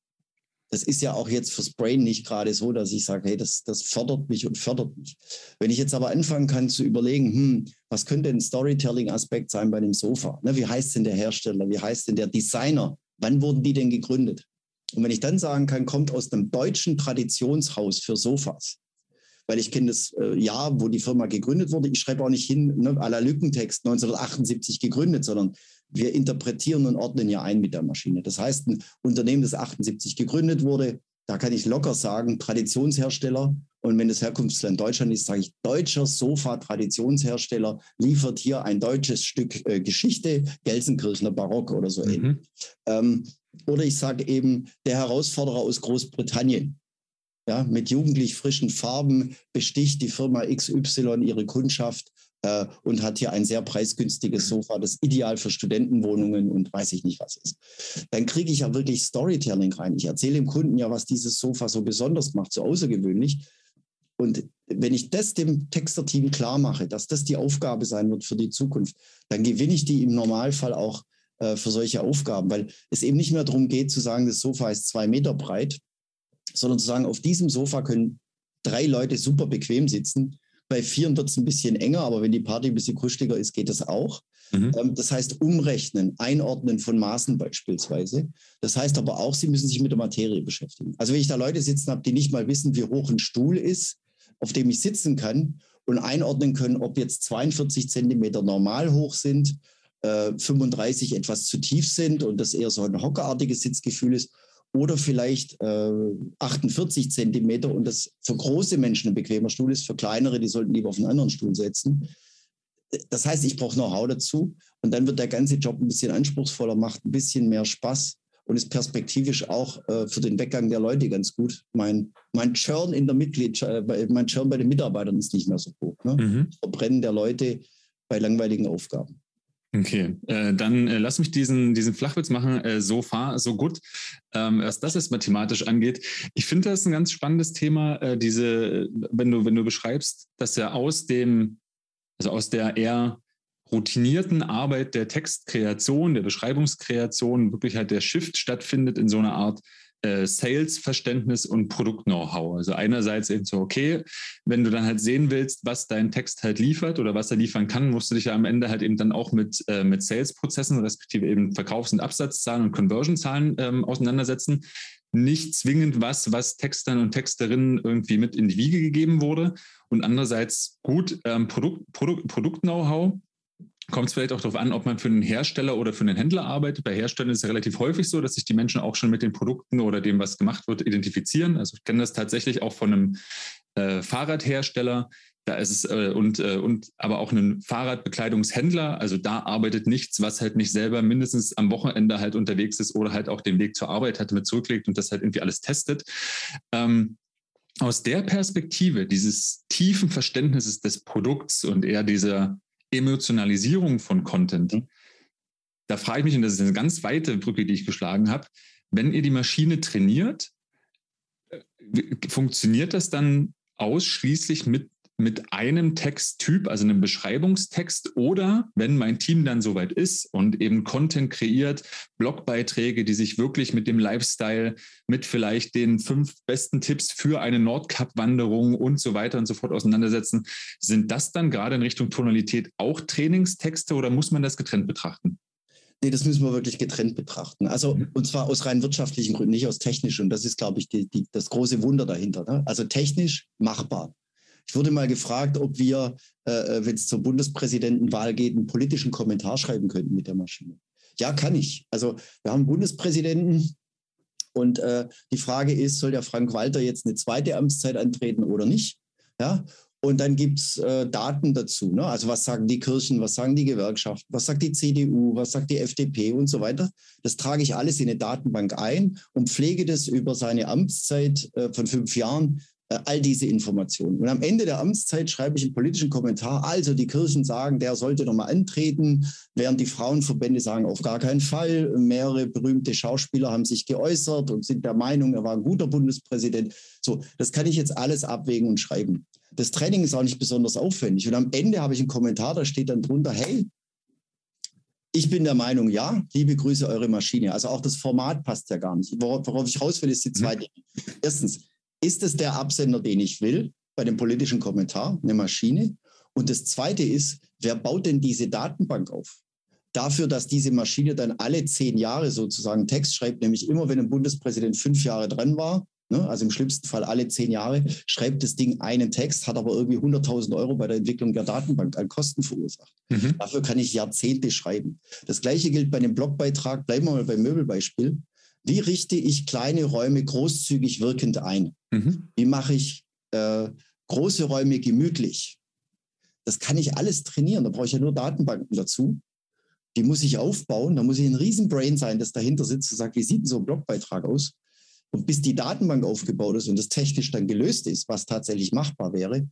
das ist ja auch jetzt fürs Brain nicht gerade so, dass ich sage, hey, das, das fördert mich und fördert mich. Wenn ich jetzt aber anfangen kann zu überlegen, hm, was könnte ein Storytelling-Aspekt sein bei dem Sofa? Ne, wie heißt denn der Hersteller? Wie heißt denn der Designer? Wann wurden die denn gegründet? Und wenn ich dann sagen kann, kommt aus einem deutschen Traditionshaus für Sofas, weil ich kenne das äh, Jahr, wo die Firma gegründet wurde. Ich schreibe auch nicht hin, ne, à la Lückentext 1978 gegründet, sondern wir interpretieren und ordnen ja ein mit der Maschine. Das heißt, ein Unternehmen, das 78 gegründet wurde, da kann ich locker sagen, Traditionshersteller. Und wenn das Herkunftsland Deutschland ist, sage ich, deutscher Sofa-Traditionshersteller liefert hier ein deutsches Stück äh, Geschichte, Gelsenkirchener Barock oder so mhm. ähnlich. Ähm, oder ich sage eben, der Herausforderer aus Großbritannien. Ja, mit jugendlich frischen Farben besticht die Firma XY ihre Kundschaft äh, und hat hier ein sehr preisgünstiges Sofa, das ideal für Studentenwohnungen und weiß ich nicht was ist. Dann kriege ich ja wirklich Storytelling rein. Ich erzähle dem Kunden ja, was dieses Sofa so besonders macht, so außergewöhnlich. Und wenn ich das dem Texter-Team klar mache, dass das die Aufgabe sein wird für die Zukunft, dann gewinne ich die im Normalfall auch äh, für solche Aufgaben, weil es eben nicht mehr darum geht zu sagen, das Sofa ist zwei Meter breit, sondern zu sagen, auf diesem Sofa können drei Leute super bequem sitzen bei Vieren wird es ein bisschen enger, aber wenn die Party ein bisschen kuscheliger ist, geht das auch. Mhm. Ähm, das heißt, umrechnen, einordnen von Maßen beispielsweise. Das heißt aber auch, Sie müssen sich mit der Materie beschäftigen. Also wenn ich da Leute sitzen habe, die nicht mal wissen, wie hoch ein Stuhl ist, auf dem ich sitzen kann und einordnen können, ob jetzt 42 Zentimeter normal hoch sind, äh, 35 etwas zu tief sind und das eher so ein hockerartiges Sitzgefühl ist oder vielleicht äh, 48 Zentimeter und das für große Menschen ein bequemer Stuhl ist, für kleinere, die sollten lieber auf einen anderen Stuhl setzen. Das heißt, ich brauche Know-how dazu und dann wird der ganze Job ein bisschen anspruchsvoller, macht ein bisschen mehr Spaß und ist perspektivisch auch äh, für den Weggang der Leute ganz gut. Mein, mein Churn in der Mitgliedschaft, äh, mein Churn bei den Mitarbeitern ist nicht mehr so hoch. Ne? Mhm. Verbrennen der Leute bei langweiligen Aufgaben. Okay, äh, dann äh, lass mich diesen, diesen Flachwitz machen. Äh, so far, so gut. Ähm, was das jetzt mathematisch angeht. Ich finde das ein ganz spannendes Thema, äh, diese, wenn du, wenn du beschreibst, dass er aus dem, also aus der eher routinierten Arbeit der Textkreation, der Beschreibungskreation, wirklich halt der Shift stattfindet in so einer Art äh, Sales-Verständnis und Produkt-Know-how. Also einerseits eben so, okay, wenn du dann halt sehen willst, was dein Text halt liefert oder was er liefern kann, musst du dich ja am Ende halt eben dann auch mit, äh, mit Sales-Prozessen, respektive eben Verkaufs- und Absatzzahlen und Conversion-Zahlen ähm, auseinandersetzen. Nicht zwingend was, was Textern und Texterinnen irgendwie mit in die Wiege gegeben wurde. Und andererseits gut ähm, Produkt, Produkt, Produkt-Know-how Kommt es vielleicht auch darauf an, ob man für einen Hersteller oder für einen Händler arbeitet. Bei Herstellern ist es relativ häufig so, dass sich die Menschen auch schon mit den Produkten oder dem, was gemacht wird, identifizieren. Also ich kenne das tatsächlich auch von einem äh, Fahrradhersteller. Da ist es äh, und, äh, und aber auch einen Fahrradbekleidungshändler. Also da arbeitet nichts, was halt nicht selber mindestens am Wochenende halt unterwegs ist oder halt auch den Weg zur Arbeit hat mit zurücklegt und das halt irgendwie alles testet. Ähm, aus der Perspektive dieses tiefen Verständnisses des Produkts und eher dieser Emotionalisierung von Content. Mhm. Da frage ich mich, und das ist eine ganz weite Brücke, die ich geschlagen habe, wenn ihr die Maschine trainiert, äh, funktioniert das dann ausschließlich mit mit einem Texttyp, also einem Beschreibungstext oder wenn mein Team dann soweit ist und eben Content kreiert, Blogbeiträge, die sich wirklich mit dem Lifestyle, mit vielleicht den fünf besten Tipps für eine Nordkap-Wanderung und so weiter und so fort auseinandersetzen, sind das dann gerade in Richtung Tonalität auch Trainingstexte oder muss man das getrennt betrachten? Nee, das müssen wir wirklich getrennt betrachten. Also, mhm. und zwar aus rein wirtschaftlichen Gründen, nicht aus technischen. Und das ist, glaube ich, die, die, das große Wunder dahinter. Ne? Also technisch machbar. Ich wurde mal gefragt, ob wir, äh, äh, wenn es zur Bundespräsidentenwahl geht, einen politischen Kommentar schreiben könnten mit der Maschine. Ja, kann ich. Also wir haben einen Bundespräsidenten und äh, die Frage ist, soll der Frank Walter jetzt eine zweite Amtszeit antreten oder nicht? Ja, und dann gibt es äh, Daten dazu. Ne? Also was sagen die Kirchen, was sagen die Gewerkschaften, was sagt die CDU, was sagt die FDP und so weiter. Das trage ich alles in eine Datenbank ein und pflege das über seine Amtszeit äh, von fünf Jahren all diese Informationen. Und am Ende der Amtszeit schreibe ich einen politischen Kommentar. Also die Kirchen sagen, der sollte nochmal antreten, während die Frauenverbände sagen, auf gar keinen Fall. Mehrere berühmte Schauspieler haben sich geäußert und sind der Meinung, er war ein guter Bundespräsident. So, das kann ich jetzt alles abwägen und schreiben. Das Training ist auch nicht besonders aufwendig. Und am Ende habe ich einen Kommentar, da steht dann drunter, hey, ich bin der Meinung, ja, liebe Grüße, eure Maschine. Also auch das Format passt ja gar nicht. Worauf ich raus will, ist die zweite. Mhm. Erstens, ist es der Absender, den ich will, bei dem politischen Kommentar, eine Maschine? Und das Zweite ist, wer baut denn diese Datenbank auf? Dafür, dass diese Maschine dann alle zehn Jahre sozusagen Text schreibt, nämlich immer, wenn ein Bundespräsident fünf Jahre dran war, ne, also im schlimmsten Fall alle zehn Jahre, schreibt das Ding einen Text, hat aber irgendwie 100.000 Euro bei der Entwicklung der Datenbank an Kosten verursacht. Mhm. Dafür kann ich Jahrzehnte schreiben. Das Gleiche gilt bei einem Blogbeitrag. Bleiben wir mal beim Möbelbeispiel. Wie richte ich kleine Räume großzügig wirkend ein? Mhm. Wie mache ich äh, große Räume gemütlich? Das kann ich alles trainieren. Da brauche ich ja nur Datenbanken dazu. Die muss ich aufbauen. Da muss ich ein Riesenbrain sein, das dahinter sitzt und sagt, wie sieht denn so ein Blogbeitrag aus? Und bis die Datenbank aufgebaut ist und das technisch dann gelöst ist, was tatsächlich machbar wäre,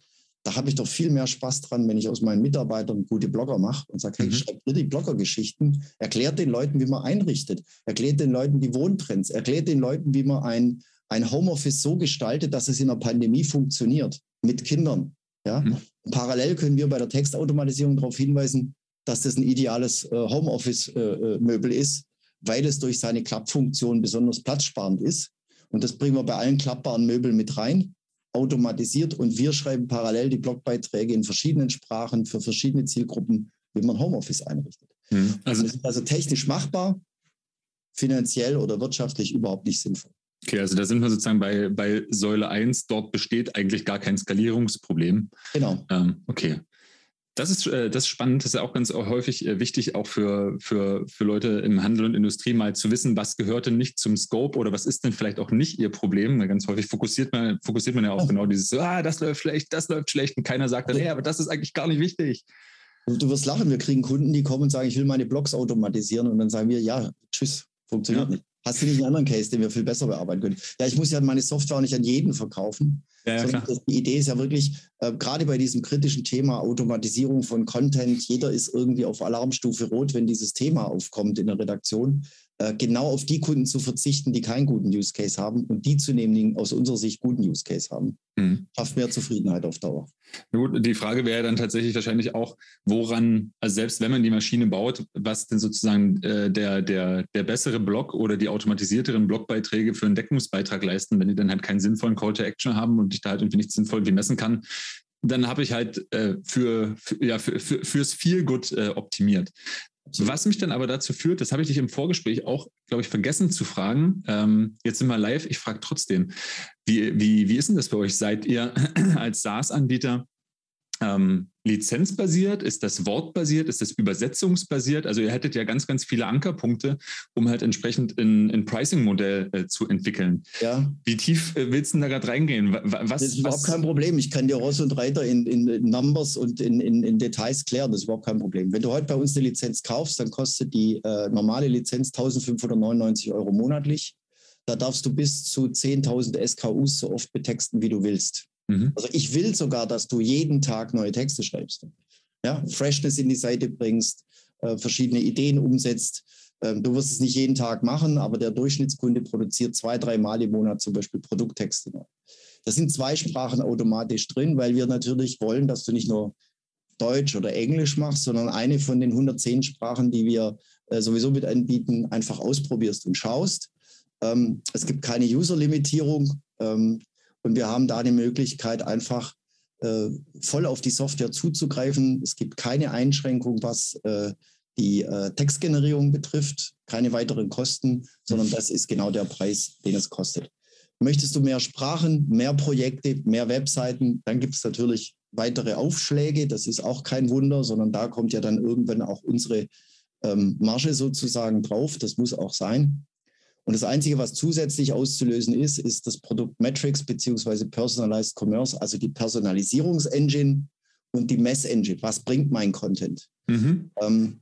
da habe ich doch viel mehr Spaß dran, wenn ich aus meinen Mitarbeitern gute Blogger mache und sage, hey, mhm. schreibt ihr die Bloggergeschichten, erklärt den Leuten, wie man einrichtet, erklärt den Leuten die Wohntrends, erklärt den Leuten, wie man ein, ein Homeoffice so gestaltet, dass es in der Pandemie funktioniert, mit Kindern. Ja? Mhm. Parallel können wir bei der Textautomatisierung darauf hinweisen, dass das ein ideales äh, Homeoffice-Möbel äh, äh ist, weil es durch seine Klappfunktion besonders platzsparend ist. Und das bringen wir bei allen klappbaren Möbeln mit rein automatisiert und wir schreiben parallel die Blogbeiträge in verschiedenen Sprachen für verschiedene Zielgruppen, wie man Homeoffice einrichtet. Mhm. Also, das ist also technisch machbar, finanziell oder wirtschaftlich überhaupt nicht sinnvoll. Okay, also da sind wir sozusagen bei, bei Säule 1, dort besteht eigentlich gar kein Skalierungsproblem. Genau. Ähm, okay. Das ist, äh, das ist spannend. Das ist ja auch ganz häufig äh, wichtig, auch für, für, für Leute im Handel und Industrie mal zu wissen, was gehört denn nicht zum Scope oder was ist denn vielleicht auch nicht ihr Problem. Ganz häufig fokussiert man, fokussiert man ja auch genau dieses, ah, das läuft schlecht, das läuft schlecht und keiner sagt dann, hey, aber das ist eigentlich gar nicht wichtig. Du wirst lachen, wir kriegen Kunden, die kommen und sagen, ich will meine Blogs automatisieren und dann sagen wir, ja, tschüss, funktioniert ja. nicht. Hast du nicht einen anderen Case, den wir viel besser bearbeiten können? Ja, ich muss ja meine Software nicht an jeden verkaufen. Ja, ja, die Idee ist ja wirklich, äh, gerade bei diesem kritischen Thema Automatisierung von Content, jeder ist irgendwie auf Alarmstufe rot, wenn dieses Thema aufkommt in der Redaktion. Äh, genau auf die Kunden zu verzichten, die keinen guten Use Case haben und die zu nehmen, die aus unserer Sicht guten Use Case haben. Mhm. Schafft mehr Zufriedenheit auf Dauer. Gut, die Frage wäre dann tatsächlich wahrscheinlich auch, woran, also selbst wenn man die Maschine baut, was denn sozusagen äh, der, der, der bessere Block oder die automatisierteren Blockbeiträge für einen Deckungsbeitrag leisten, wenn die dann halt keinen sinnvollen Call to Action haben und ich da halt irgendwie nicht sinnvoll messen kann, dann habe ich halt äh, für, für, ja, für, für, fürs Feel Good äh, optimiert. Was mich dann aber dazu führt, das habe ich dich im Vorgespräch auch, glaube ich, vergessen zu fragen. Ähm, jetzt sind wir live, ich frage trotzdem. Wie, wie, wie ist denn das bei euch? Seid ihr als SaaS-Anbieter ähm, lizenzbasiert? Ist das wortbasiert? Ist das übersetzungsbasiert? Also ihr hättet ja ganz, ganz viele Ankerpunkte, um halt entsprechend ein, Pricing-Modell äh, zu entwickeln. Ja. Wie tief äh, willst du da gerade reingehen? Was, das ist überhaupt was? kein Problem. Ich kann dir Ross und Reiter in, in Numbers und in, in, in, Details klären. Das ist überhaupt kein Problem. Wenn du heute bei uns eine Lizenz kaufst, dann kostet die äh, normale Lizenz 1599 Euro monatlich. Da darfst du bis zu 10.000 SKUs so oft betexten, wie du willst. Mhm. Also ich will sogar, dass du jeden Tag neue Texte schreibst. Ja, Freshness in die Seite bringst, äh, verschiedene Ideen umsetzt. Ähm, du wirst es nicht jeden Tag machen, aber der Durchschnittskunde produziert zwei, drei Mal im Monat zum Beispiel Produkttexte. Da sind zwei Sprachen automatisch drin, weil wir natürlich wollen, dass du nicht nur Deutsch oder Englisch machst, sondern eine von den 110 Sprachen, die wir äh, sowieso mit anbieten, einfach ausprobierst und schaust. Ähm, es gibt keine User-Limitierung. Ähm, und wir haben da die Möglichkeit, einfach äh, voll auf die Software zuzugreifen. Es gibt keine Einschränkung, was äh, die äh, Textgenerierung betrifft, keine weiteren Kosten, sondern das ist genau der Preis, den es kostet. Möchtest du mehr Sprachen, mehr Projekte, mehr Webseiten, dann gibt es natürlich weitere Aufschläge. Das ist auch kein Wunder, sondern da kommt ja dann irgendwann auch unsere ähm, Marge sozusagen drauf. Das muss auch sein. Und das Einzige, was zusätzlich auszulösen ist, ist das Produkt Metrics beziehungsweise Personalized Commerce, also die Personalisierungsengine und die Messengine. Was bringt mein Content? Mhm. Ähm,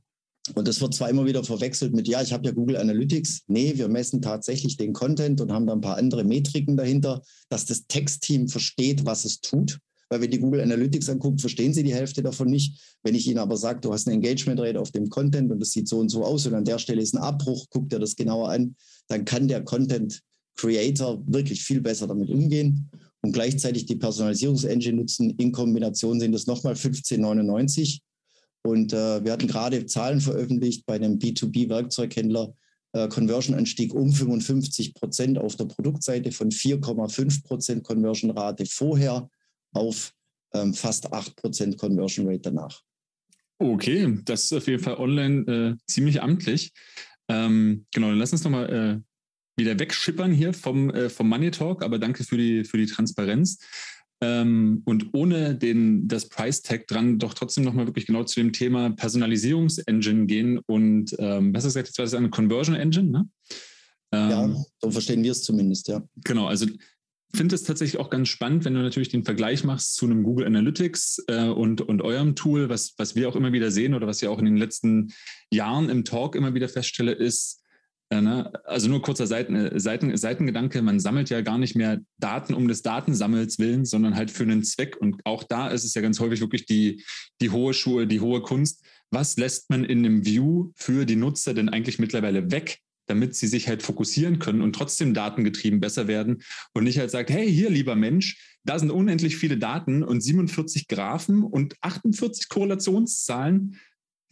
und das wird zwar immer wieder verwechselt mit, ja, ich habe ja Google Analytics. Nee, wir messen tatsächlich den Content und haben da ein paar andere Metriken dahinter, dass das Textteam versteht, was es tut. Weil wenn die Google Analytics anguckt, verstehen sie die Hälfte davon nicht. Wenn ich ihnen aber sage, du hast eine Engagement Rate auf dem Content und das sieht so und so aus und an der Stelle ist ein Abbruch, guckt er das genauer an, dann kann der Content Creator wirklich viel besser damit umgehen und gleichzeitig die Personalisierungsengine nutzen. In Kombination sind das nochmal 15,99. Und äh, wir hatten gerade Zahlen veröffentlicht bei einem B2B-Werkzeughändler, äh, Conversion-Anstieg um 55 Prozent auf der Produktseite von 4,5 Prozent Conversion-Rate vorher auf ähm, fast 8 Prozent Conversion Rate danach. Okay, das ist auf jeden Fall online äh, ziemlich amtlich. Ähm, genau, dann lass uns nochmal äh, wieder wegschippern hier vom, äh, vom Money Talk, aber danke für die, für die Transparenz. Ähm, und ohne den, das Price Tag dran doch trotzdem nochmal wirklich genau zu dem Thema Personalisierungsengine gehen und ähm, was ist jetzt, was ist eine Conversion Engine, ne? ja, ähm, so verstehen wir es zumindest, ja. Genau, also finde es tatsächlich auch ganz spannend, wenn du natürlich den Vergleich machst zu einem Google Analytics äh, und, und eurem Tool, was, was wir auch immer wieder sehen oder was ich auch in den letzten Jahren im Talk immer wieder feststelle, ist, äh, ne, also nur kurzer Seiten, äh, Seiten, Seitengedanke, man sammelt ja gar nicht mehr Daten um des Datensammels willen, sondern halt für einen Zweck. Und auch da ist es ja ganz häufig wirklich die, die hohe Schuhe, die hohe Kunst. Was lässt man in einem View für die Nutzer denn eigentlich mittlerweile weg? Damit sie sich halt fokussieren können und trotzdem datengetrieben besser werden und nicht halt sagt, hey, hier, lieber Mensch, da sind unendlich viele Daten und 47 Graphen und 48 Korrelationszahlen.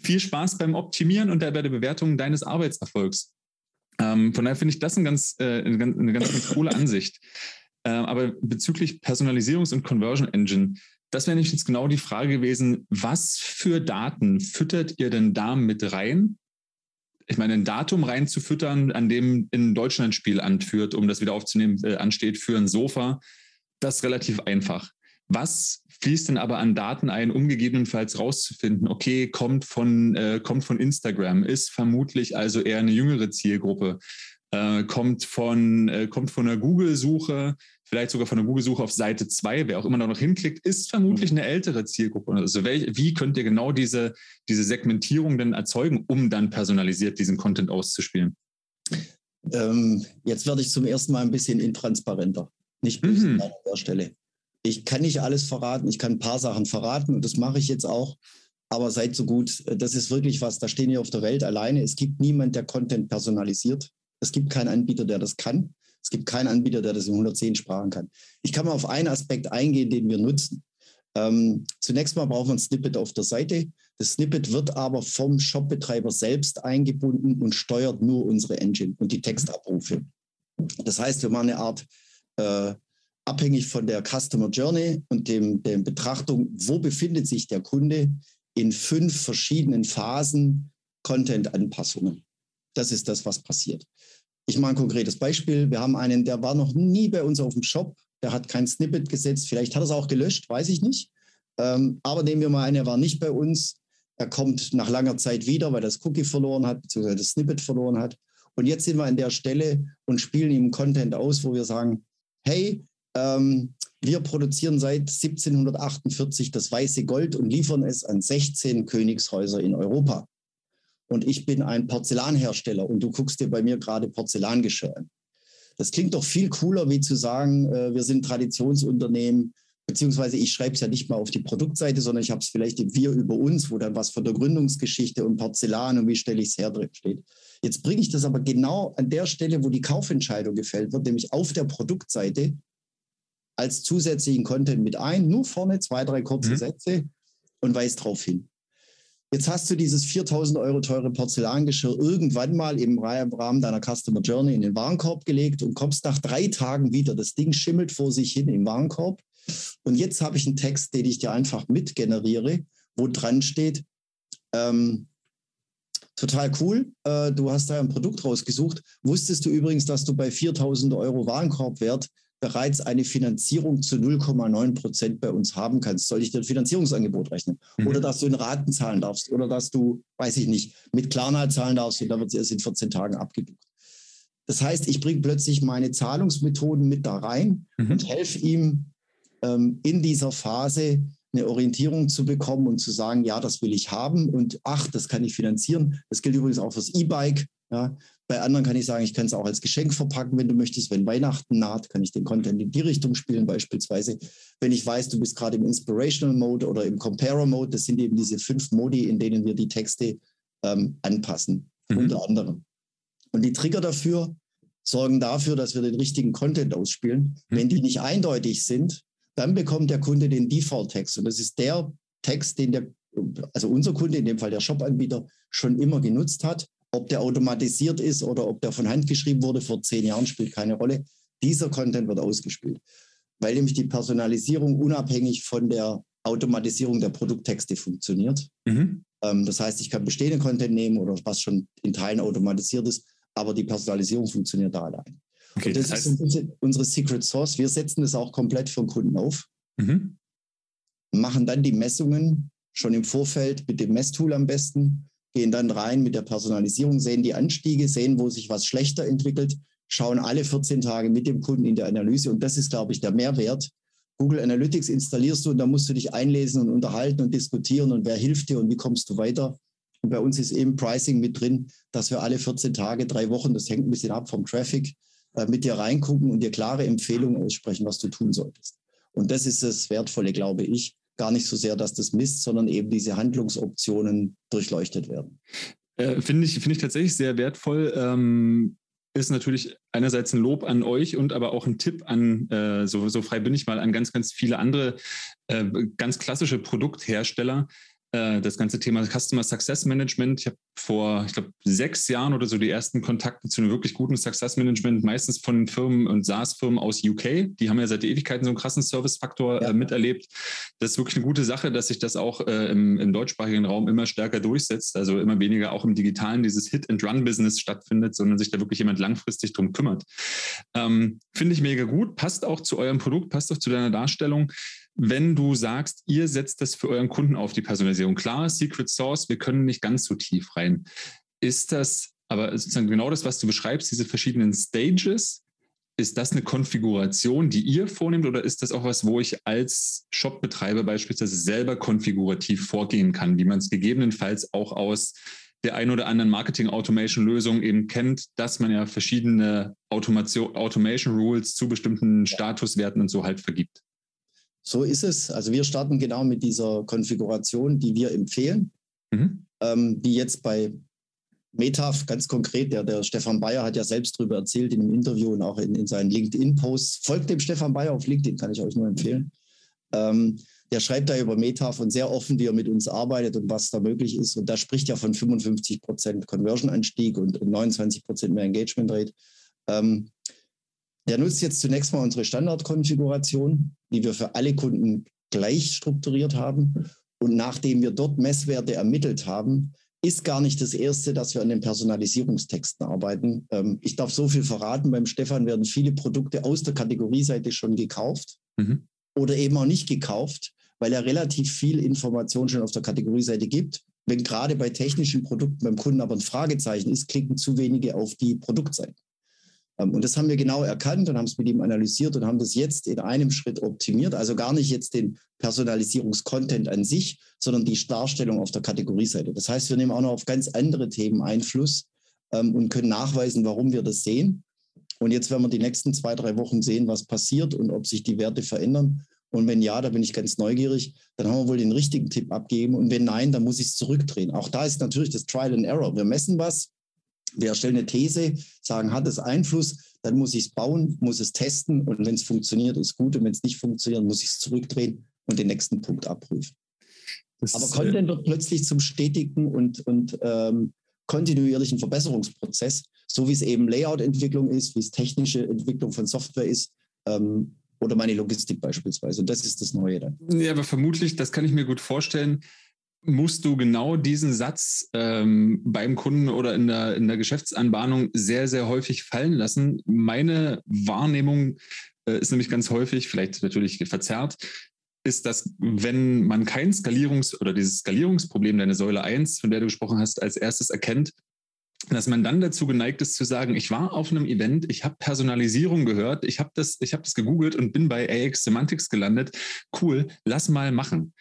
Viel Spaß beim Optimieren und bei der Bewertung deines Arbeitserfolgs. Ähm, von daher finde ich das ein ganz, äh, eine, ganz, eine ganz, ganz coole Ansicht. Äh, aber bezüglich Personalisierungs- und Conversion Engine, das wäre nämlich jetzt genau die Frage gewesen, was für Daten füttert ihr denn da mit rein, ich meine, ein Datum reinzufüttern, an dem in Deutschland ein Spiel anführt, um das wieder aufzunehmen, äh, ansteht für ein Sofa, das ist relativ einfach. Was fließt denn aber an Daten ein, um gegebenenfalls rauszufinden, okay, kommt von, äh, kommt von Instagram, ist vermutlich also eher eine jüngere Zielgruppe, äh, kommt, von, äh, kommt von einer Google-Suche, vielleicht sogar von der Google-Suche auf Seite 2, wer auch immer da noch hinklickt, ist vermutlich mhm. eine ältere Zielgruppe. Also welch, wie könnt ihr genau diese, diese Segmentierung denn erzeugen, um dann personalisiert diesen Content auszuspielen? Ähm, jetzt werde ich zum ersten Mal ein bisschen intransparenter. Nicht böse mhm. an der Stelle. Ich kann nicht alles verraten. Ich kann ein paar Sachen verraten und das mache ich jetzt auch. Aber seid so gut. Das ist wirklich was. Da stehen wir auf der Welt alleine. Es gibt niemand, der Content personalisiert. Es gibt keinen Anbieter, der das kann. Es gibt keinen Anbieter, der das in 110 Sprachen kann. Ich kann mal auf einen Aspekt eingehen, den wir nutzen. Ähm, zunächst mal brauchen wir ein Snippet auf der Seite. Das Snippet wird aber vom Shopbetreiber selbst eingebunden und steuert nur unsere Engine und die Textabrufe. Das heißt, wir machen eine Art äh, abhängig von der Customer Journey und dem, der Betrachtung, wo befindet sich der Kunde in fünf verschiedenen Phasen Content-Anpassungen. Das ist das, was passiert. Ich mache ein konkretes Beispiel. Wir haben einen, der war noch nie bei uns auf dem Shop, der hat kein Snippet gesetzt. Vielleicht hat er es auch gelöscht, weiß ich nicht. Ähm, aber nehmen wir mal einen, er war nicht bei uns. Er kommt nach langer Zeit wieder, weil er das Cookie verloren hat, beziehungsweise das Snippet verloren hat. Und jetzt sind wir an der Stelle und spielen ihm Content aus, wo wir sagen, hey, ähm, wir produzieren seit 1748 das weiße Gold und liefern es an 16 Königshäuser in Europa. Und ich bin ein Porzellanhersteller und du guckst dir bei mir gerade Porzellangeschirr an. Das klingt doch viel cooler, wie zu sagen, äh, wir sind Traditionsunternehmen, beziehungsweise ich schreibe es ja nicht mal auf die Produktseite, sondern ich habe es vielleicht im Wir über uns, wo dann was von der Gründungsgeschichte und Porzellan und wie stelle ich es her drin steht. Jetzt bringe ich das aber genau an der Stelle, wo die Kaufentscheidung gefällt wird, nämlich auf der Produktseite als zusätzlichen Content mit ein, nur vorne zwei, drei kurze mhm. Sätze und weist darauf hin. Jetzt hast du dieses 4000 Euro teure Porzellangeschirr irgendwann mal im Rahmen deiner Customer Journey in den Warenkorb gelegt und kommst nach drei Tagen wieder. Das Ding schimmelt vor sich hin im Warenkorb. Und jetzt habe ich einen Text, den ich dir einfach mitgeneriere, wo dran steht, ähm, total cool, äh, du hast da ein Produkt rausgesucht. Wusstest du übrigens, dass du bei 4000 Euro Warenkorbwert bereits eine Finanzierung zu 0,9 Prozent bei uns haben kannst, soll ich dir ein Finanzierungsangebot rechnen. Mhm. Oder dass du in Raten zahlen darfst. Oder dass du, weiß ich nicht, mit Klarna zahlen darfst und dann wird es erst in 14 Tagen abgebucht. Das heißt, ich bringe plötzlich meine Zahlungsmethoden mit da rein mhm. und helfe ihm ähm, in dieser Phase eine Orientierung zu bekommen und zu sagen, ja, das will ich haben und ach, das kann ich finanzieren. Das gilt übrigens auch fürs E-Bike. Ja, bei anderen kann ich sagen, ich kann es auch als Geschenk verpacken, wenn du möchtest. Wenn Weihnachten naht, kann ich den Content in die Richtung spielen, beispielsweise. Wenn ich weiß, du bist gerade im Inspirational Mode oder im Comparer Mode, das sind eben diese fünf Modi, in denen wir die Texte ähm, anpassen, mhm. unter anderem. Und die Trigger dafür sorgen dafür, dass wir den richtigen Content ausspielen. Mhm. Wenn die nicht eindeutig sind, dann bekommt der Kunde den Default-Text. Und das ist der Text, den der, also unser Kunde, in dem Fall der Shop-Anbieter, schon immer genutzt hat ob der automatisiert ist oder ob der von Hand geschrieben wurde vor zehn Jahren, spielt keine Rolle. Dieser Content wird ausgespielt, weil nämlich die Personalisierung unabhängig von der Automatisierung der Produkttexte funktioniert. Mhm. Ähm, das heißt, ich kann bestehenden Content nehmen oder was schon in Teilen automatisiert ist, aber die Personalisierung funktioniert da allein. Okay, Und das, das heißt, ist unsere Secret Source. Wir setzen das auch komplett für den Kunden auf, mhm. machen dann die Messungen schon im Vorfeld mit dem Messtool am besten gehen dann rein mit der Personalisierung, sehen die Anstiege, sehen, wo sich was schlechter entwickelt, schauen alle 14 Tage mit dem Kunden in der Analyse. Und das ist, glaube ich, der Mehrwert. Google Analytics installierst du und da musst du dich einlesen und unterhalten und diskutieren und wer hilft dir und wie kommst du weiter. Und bei uns ist eben Pricing mit drin, dass wir alle 14 Tage, drei Wochen, das hängt ein bisschen ab vom Traffic, äh, mit dir reingucken und dir klare Empfehlungen aussprechen, was du tun solltest. Und das ist das Wertvolle, glaube ich, gar nicht so sehr, dass das misst, sondern eben diese Handlungsoptionen durchleuchtet werden. Äh, Finde ich, find ich tatsächlich sehr wertvoll. Ähm, ist natürlich einerseits ein Lob an euch und aber auch ein Tipp an, äh, so, so frei bin ich mal, an ganz, ganz viele andere äh, ganz klassische Produkthersteller, das ganze Thema Customer Success Management. Ich habe vor, ich glaube, sechs Jahren oder so die ersten Kontakte zu einem wirklich guten Success Management, meistens von Firmen und SaaS-Firmen aus UK. Die haben ja seit Ewigkeiten so einen krassen Service-Faktor äh, ja. äh, miterlebt. Das ist wirklich eine gute Sache, dass sich das auch äh, im, im, deutschsprachigen Raum immer stärker durchsetzt, also immer weniger auch im Digitalen dieses Hit-and-Run-Business stattfindet, sondern sich da wirklich jemand langfristig drum kümmert. Ähm, Finde ich mega gut, passt auch zu eurem Produkt, passt auch zu deiner Darstellung wenn du sagst, ihr setzt das für euren Kunden auf, die Personalisierung. Klar, Secret Source, wir können nicht ganz so tief rein. Ist das aber sozusagen genau das, was du beschreibst, diese verschiedenen Stages? Ist das eine Konfiguration, die ihr vornehmt oder ist das auch was, wo ich als Shopbetreiber beispielsweise selber konfigurativ vorgehen kann, wie man es gegebenenfalls auch aus der ein oder anderen Marketing-Automation-Lösung eben kennt, dass man ja verschiedene Automation, Automation-Rules zu bestimmten Statuswerten und so halt vergibt. So ist es. Also wir starten genau mit dieser Konfiguration, die wir empfehlen, mhm. ähm, die jetzt bei Metaf ganz konkret, der, der Stefan Bayer hat ja selbst darüber erzählt in einem Interview und auch in, in seinen LinkedIn-Posts. Folgt dem Stefan Bayer auf LinkedIn, kann ich euch nur empfehlen. Ähm, der schreibt da über Metaf und sehr offen, wie er mit uns arbeitet und was da möglich ist. Und da spricht ja von 55 Prozent Conversion-Anstieg und, und 29 Prozent mehr Engagement-Rate. Ähm, der nutzt jetzt zunächst mal unsere Standardkonfiguration, die wir für alle Kunden gleich strukturiert haben. Und nachdem wir dort Messwerte ermittelt haben, ist gar nicht das Erste, dass wir an den Personalisierungstexten arbeiten. Ähm, ich darf so viel verraten, beim Stefan werden viele Produkte aus der Kategorieseite schon gekauft mhm. oder eben auch nicht gekauft, weil er relativ viel Information schon auf der Kategorieseite gibt. Wenn gerade bei technischen Produkten beim Kunden aber ein Fragezeichen ist, klicken zu wenige auf die Produktseite. Ähm, und das haben wir genau erkannt und haben es mit ihm analysiert und haben das jetzt in einem Schritt optimiert. Also gar nicht jetzt den Personalisierungskontent an sich, sondern die Darstellung auf der Kategorieseite. Das heißt, wir nehmen auch noch auf ganz andere Themen Einfluss ähm, und können nachweisen, warum wir das sehen. Und jetzt werden wir die nächsten zwei, drei Wochen sehen, was passiert und ob sich die Werte verändern. Und wenn ja, da bin ich ganz neugierig, dann haben wir wohl den richtigen Tipp abgegeben. Und wenn nein, dann muss ich es zurückdrehen. Auch da ist natürlich das Trial and Error. Wir messen was, wir erstellen eine These, sagen, hat es Einfluss, dann muss ich es bauen, muss es testen und wenn es funktioniert, ist gut und wenn es nicht funktioniert, muss ich es zurückdrehen und den nächsten Punkt abprüfen. Das Aber Content wird plötzlich zum stetigen und, und ähm, kontinuierlichen Verbesserungsprozess, so wie es eben Layout-Entwicklung ist, wie es technische Entwicklung von Software ist ähm, oder meine Logistik beispielsweise. Und das ist das Neue dann. Ja, aber vermutlich, das kann ich mir gut vorstellen, musst du genau diesen Satz ähm, beim Kunden oder in der, in der Geschäftsanbahnung sehr, sehr häufig fallen lassen. Meine Wahrnehmung äh, ist nämlich ganz häufig, vielleicht natürlich verzerrt, ist, dass wenn man kein Skalierungs- oder dieses Skalierungsproblem, deine Säule 1, von der du gesprochen hast, als erstes erkennt, dass man dann dazu geneigt ist zu sagen, ich war auf einem Event, ich habe Personalisierung gehört, ich habe das, hab das gegoogelt und bin bei AX Semantics gelandet. Cool, lass mal machen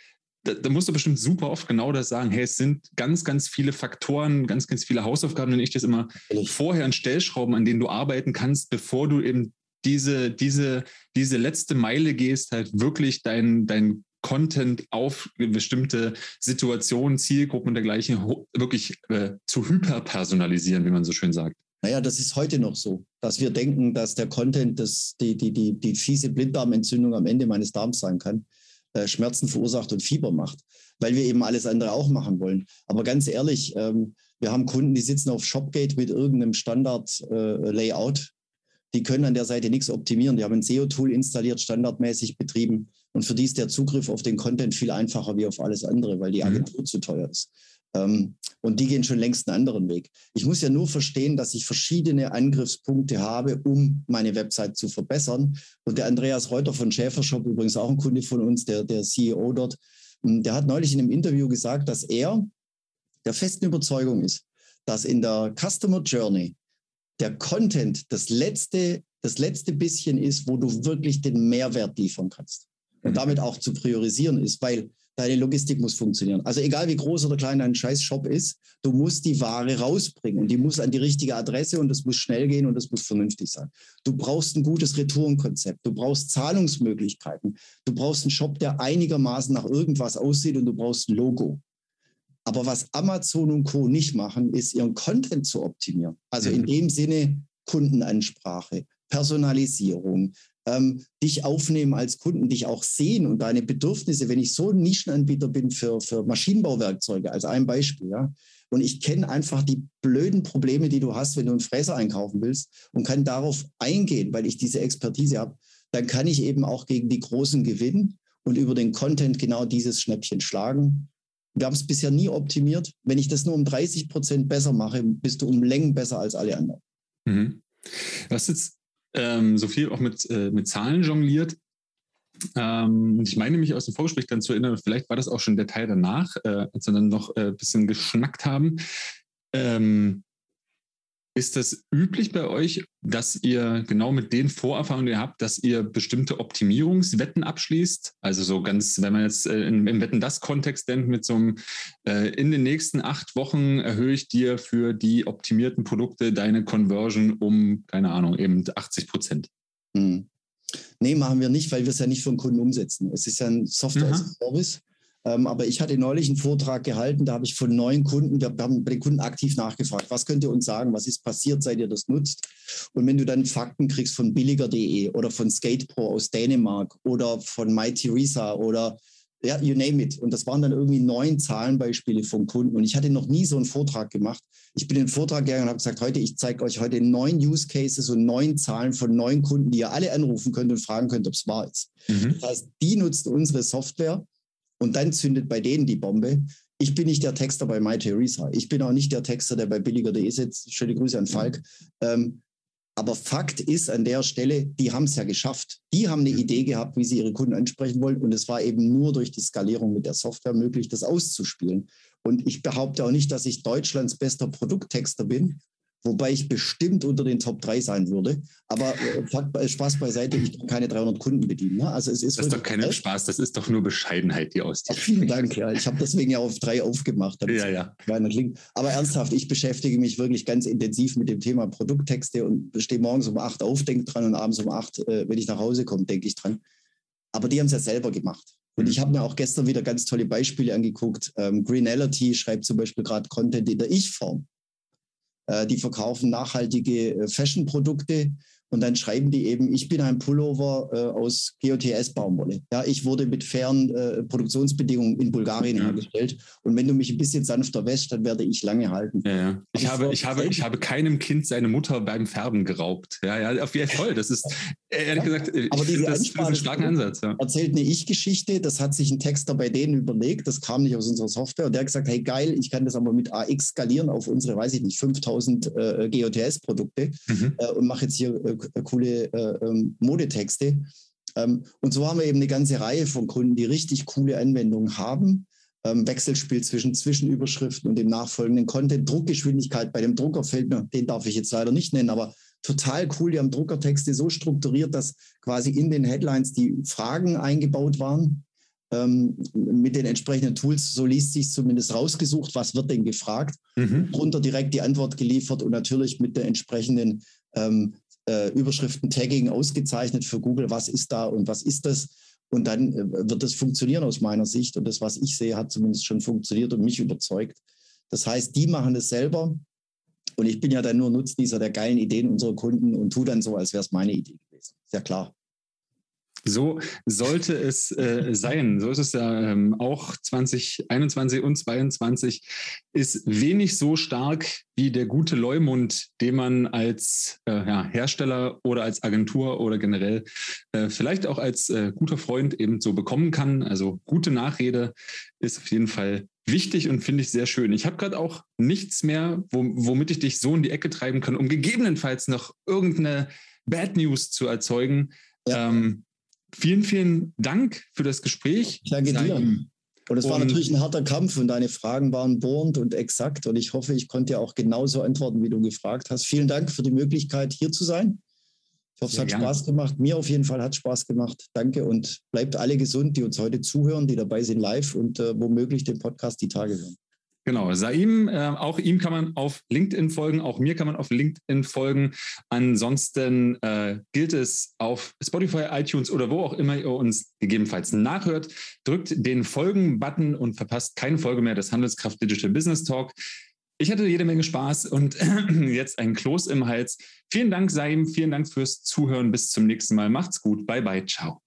da, da, musst du bestimmt super oft genau das sagen. Hey, es sind ganz, ganz viele Faktoren, ganz, ganz viele Hausaufgaben, wenn ich das immer vorher an Stellschrauben, an denen du arbeiten kannst, bevor du eben diese, diese, diese letzte Meile gehst, halt wirklich dein, dein Content auf bestimmte Situationen, Zielgruppen und dergleichen wirklich äh, zu hyperpersonalisieren, wie man so schön sagt. Naja, das ist heute noch so, dass wir denken, dass der Content das, die, die, die, die fiese Blinddarmentzündung am Ende meines Darms sein kann. Äh, Schmerzen verursacht und Fieber macht, weil wir eben alles andere auch machen wollen. Aber ganz ehrlich, ähm, wir haben Kunden, die sitzen auf Shopgate mit irgendeinem Standard-Layout. Äh, die können an der Seite nichts optimieren. Die haben ein SEO-Tool installiert, standardmäßig betrieben. Und für die ist der Zugriff auf den Content viel einfacher wie auf alles andere, weil die mhm. Agentur mhm. zu teuer ist. Ähm, und die gehen schon längst einen anderen Weg. Ich muss ja nur verstehen, dass ich verschiedene Angriffspunkte habe, um meine Website zu verbessern. Und der Andreas Reuter von Schäfershop, übrigens auch ein Kunde von uns, der, der CEO dort, hm, der hat neulich in einem Interview gesagt, dass er der festen Überzeugung ist, dass in der Customer Journey der Content das letzte, das letzte bisschen ist, wo du wirklich den Mehrwert liefern kannst. Und mhm. damit auch zu priorisieren ist, weil deine Logistik muss funktionieren. Also egal wie groß oder klein dein Scheiß-Shop ist, du musst die Ware rausbringen und die muss an die richtige Adresse und das muss schnell gehen und das muss vernünftig sein. Du brauchst ein gutes Retourenkonzept, du brauchst Zahlungsmöglichkeiten, du brauchst einen Shop, der einigermaßen nach irgendwas aussieht und du brauchst ein Logo. Aber was Amazon und Co. nicht machen, ist ihren Content zu optimieren. Also in mhm. dem Sinne Kundenansprache, Personalisierung, ähm, dich aufnehmen als Kunden, dich auch sehen und deine Bedürfnisse, wenn ich so ein Nischenanbieter bin für, für Maschinenbauwerkzeuge, als ein Beispiel, ja, und ich kenne einfach die blöden Probleme, die du hast, wenn du einen Fräser einkaufen willst und kann darauf eingehen, weil ich diese Expertise habe, dann kann ich eben auch gegen die Großen gewinnen und über den Content genau dieses Schnäppchen schlagen. Wir haben es bisher nie optimiert. Wenn ich das nur um 30 Prozent besser mache, bist du um Längen besser als alle anderen. Mhm. Du hast jetzt ähm, so viel auch mit, äh, mit Zahlen jongliert. Ähm, ich meine mich aus dem Vorgespräch dann zu erinnern, vielleicht war das auch schon der Teil danach, äh, als wir dann noch ein äh, bisschen geschnackt haben. Ähm, Ist das üblich bei euch, dass ihr genau mit den Vorerfahrungen, die ihr habt, dass ihr bestimmte Optimierungswetten abschließt? Also so ganz, wenn man jetzt äh, im, im Wetten das Kontext denkt, mit so einem äh, in den nächsten acht Wochen erhöhe ich dir für die optimierten Produkte deine Conversion um, keine Ahnung, eben 80 Prozent. Hm. Nee, machen wir nicht, weil wir es ja nicht für den Kunden umsetzen. Es ist ja ein Software-Service. Ähm, aber ich hatte neulich einen Vortrag gehalten, da habe ich von neuen Kunden, wir haben bei den Kunden aktiv nachgefragt, was könnt ihr uns sagen, was ist passiert, seit ihr das nutzt? Und wenn du dann Fakten kriegst von billiger.de oder von SkatePro aus Dänemark oder von MyTheresa oder ja, you name it. Und das waren dann irgendwie neun Zahlenbeispiele von Kunden. Und ich hatte noch nie so einen Vortrag gemacht. Ich bin in den Vortrag gegangen und habe gesagt, heute, ich zeige euch heute neun Use Cases und neun Zahlen von neun Kunden, die ihr alle anrufen könnt und fragen könnt, ob es wahr ist. Mhm. Das heißt, die nutzen unsere Software und dann zündet bei denen die Bombe. Ich bin nicht der Texter bei MyTheresa. Ich bin auch nicht der Texter, der bei billiger.de sitzt. Schöne Grüße an Falk. Ähm, aber Fakt ist an der Stelle, die haben es ja geschafft. Die haben eine Idee gehabt, wie sie ihre Kunden ansprechen wollen. Und es war eben nur durch die Skalierung mit der Software möglich, das auszuspielen. Und ich behaupte auch nicht, dass ich Deutschlands bester Produkttexter bin, wobei ich bestimmt unter den Top 3 sein würde. Aber äh, Spaß beiseite, ich kann keine 300 Kunden bedienen. Ne? Also es ist das ist doch kein Spaß, das ist doch nur Bescheidenheit, die aus dir Vielen Dank, ja. Ich habe deswegen ja auf drei aufgemacht, damit ja, ja. klingt. Aber ernsthaft, ich beschäftige mich wirklich ganz intensiv mit dem Thema Produkttexte und stehe morgens um 8 auf, denke dran und abends um 8, äh, wenn ich nach Hause komme, denke ich dran. Aber die haben es ja selber gemacht. Und ich habe mir auch gestern wieder ganz tolle Beispiele angeguckt. Ähm, Greenality schreibt zum Beispiel gerade Content in der Ich-Form. Äh, die verkaufen nachhaltige äh, Fashion-Produkte und dann schreiben die eben, ich bin ein Pullover äh, aus GOTS-Baumwolle. Ja, ich wurde mit fairen äh, Produktionsbedingungen in Bulgarien ja. hergestellt. Und wenn du mich ein bisschen sanfter wäschst, dann werde ich lange halten. Ja, ja. Ich, habe, ich, habe, ich habe keinem Kind seine Mutter beim Färben geraubt. Ja, ja, auf jeden Fall. Das ist, ehrlich gesagt, ich Aber diese das, das einen starken Ansatz. Erzählt eine Ich-Geschichte, das hat sich ein Texter bei denen überlegt, das kam nicht aus unserer Software. Und der hat gesagt, hey geil, ich kann das aber mit AX skalieren auf unsere, weiß ich nicht, 5000 äh, GOTS-Produkte mhm. äh, und mache jetzt hier äh, äh, coole äh, ähm, Modetexte. Ähm, und so haben wir eben eine ganze Reihe von Kunden, die richtig coole Anwendungen haben. Ähm, Wechselspiel zwischen Zwischenüberschriften und dem nachfolgenden Content. Druckgeschwindigkeit bei dem Drucker fällt mir, den darf ich jetzt leider nicht nennen, aber total cool. Die haben Druckertexte so strukturiert, dass quasi in den Headlines die Fragen eingebaut waren. Ähm, mit den entsprechenden Tools, so liest sich zumindest rausgesucht, was wird denn gefragt, mhm. drunter direkt die Antwort geliefert und natürlich mit der entsprechenden ähm, äh, Überschriften Tagging ausgezeichnet für Google, was ist da und was ist das. Und dann äh, wird das funktionieren aus meiner Sicht. Und das, was ich sehe, hat zumindest schon funktioniert und mich überzeugt. Das heißt, die machen es selber. Und ich bin ja dann nur Nutznießer der geilen Ideen unserer Kunden und tue dann so, als wäre es meine Idee gewesen. Sehr klar. So sollte es äh, sein. So ist es ja ähm, auch 2021 und 2022 ist wenig so stark wie der gute Leumund, den man als äh, ja, Hersteller oder als Agentur oder generell äh, vielleicht auch als äh, guter Freund eben so bekommen kann. Also gute Nachrede ist auf jeden Fall wichtig und finde ich sehr schön. Ich habe gerade auch nichts mehr, womit ich dich so in die Ecke treiben kann, um gegebenenfalls noch irgendeine Bad News zu erzeugen. Ja. Ähm, vielen, vielen Dank für das Gespräch. Danke dir. Und es war natürlich ein harter Kampf und deine Fragen waren bohrend und exakt. Und ich hoffe, ich konnte dir auch genauso antworten, wie du gefragt hast. Vielen Dank für die Möglichkeit, hier zu sein. Ich hoffe, es hat gerne. Spaß gemacht. Mir auf jeden Fall hat Spaß gemacht. Danke und bleibt alle gesund, die uns heute zuhören, die dabei sind live und äh, womöglich den Podcast die Tage hören. Genau, Saim, äh, auch ihm kann man auf LinkedIn folgen, auch mir kann man auf LinkedIn folgen. Ansonsten äh, gilt es auf Spotify, iTunes oder wo auch immer ihr uns gegebenenfalls nachhört. Drückt den Folgen-Button und verpasst keine Folge mehr des Handelskraft Digital Business Talk. Ich hatte jede Menge Spaß und jetzt ein Kloß im Hals. Vielen Dank, Saim. Vielen Dank fürs Zuhören. Bis zum nächsten Mal. Macht's gut. Bye, bye. Ciao.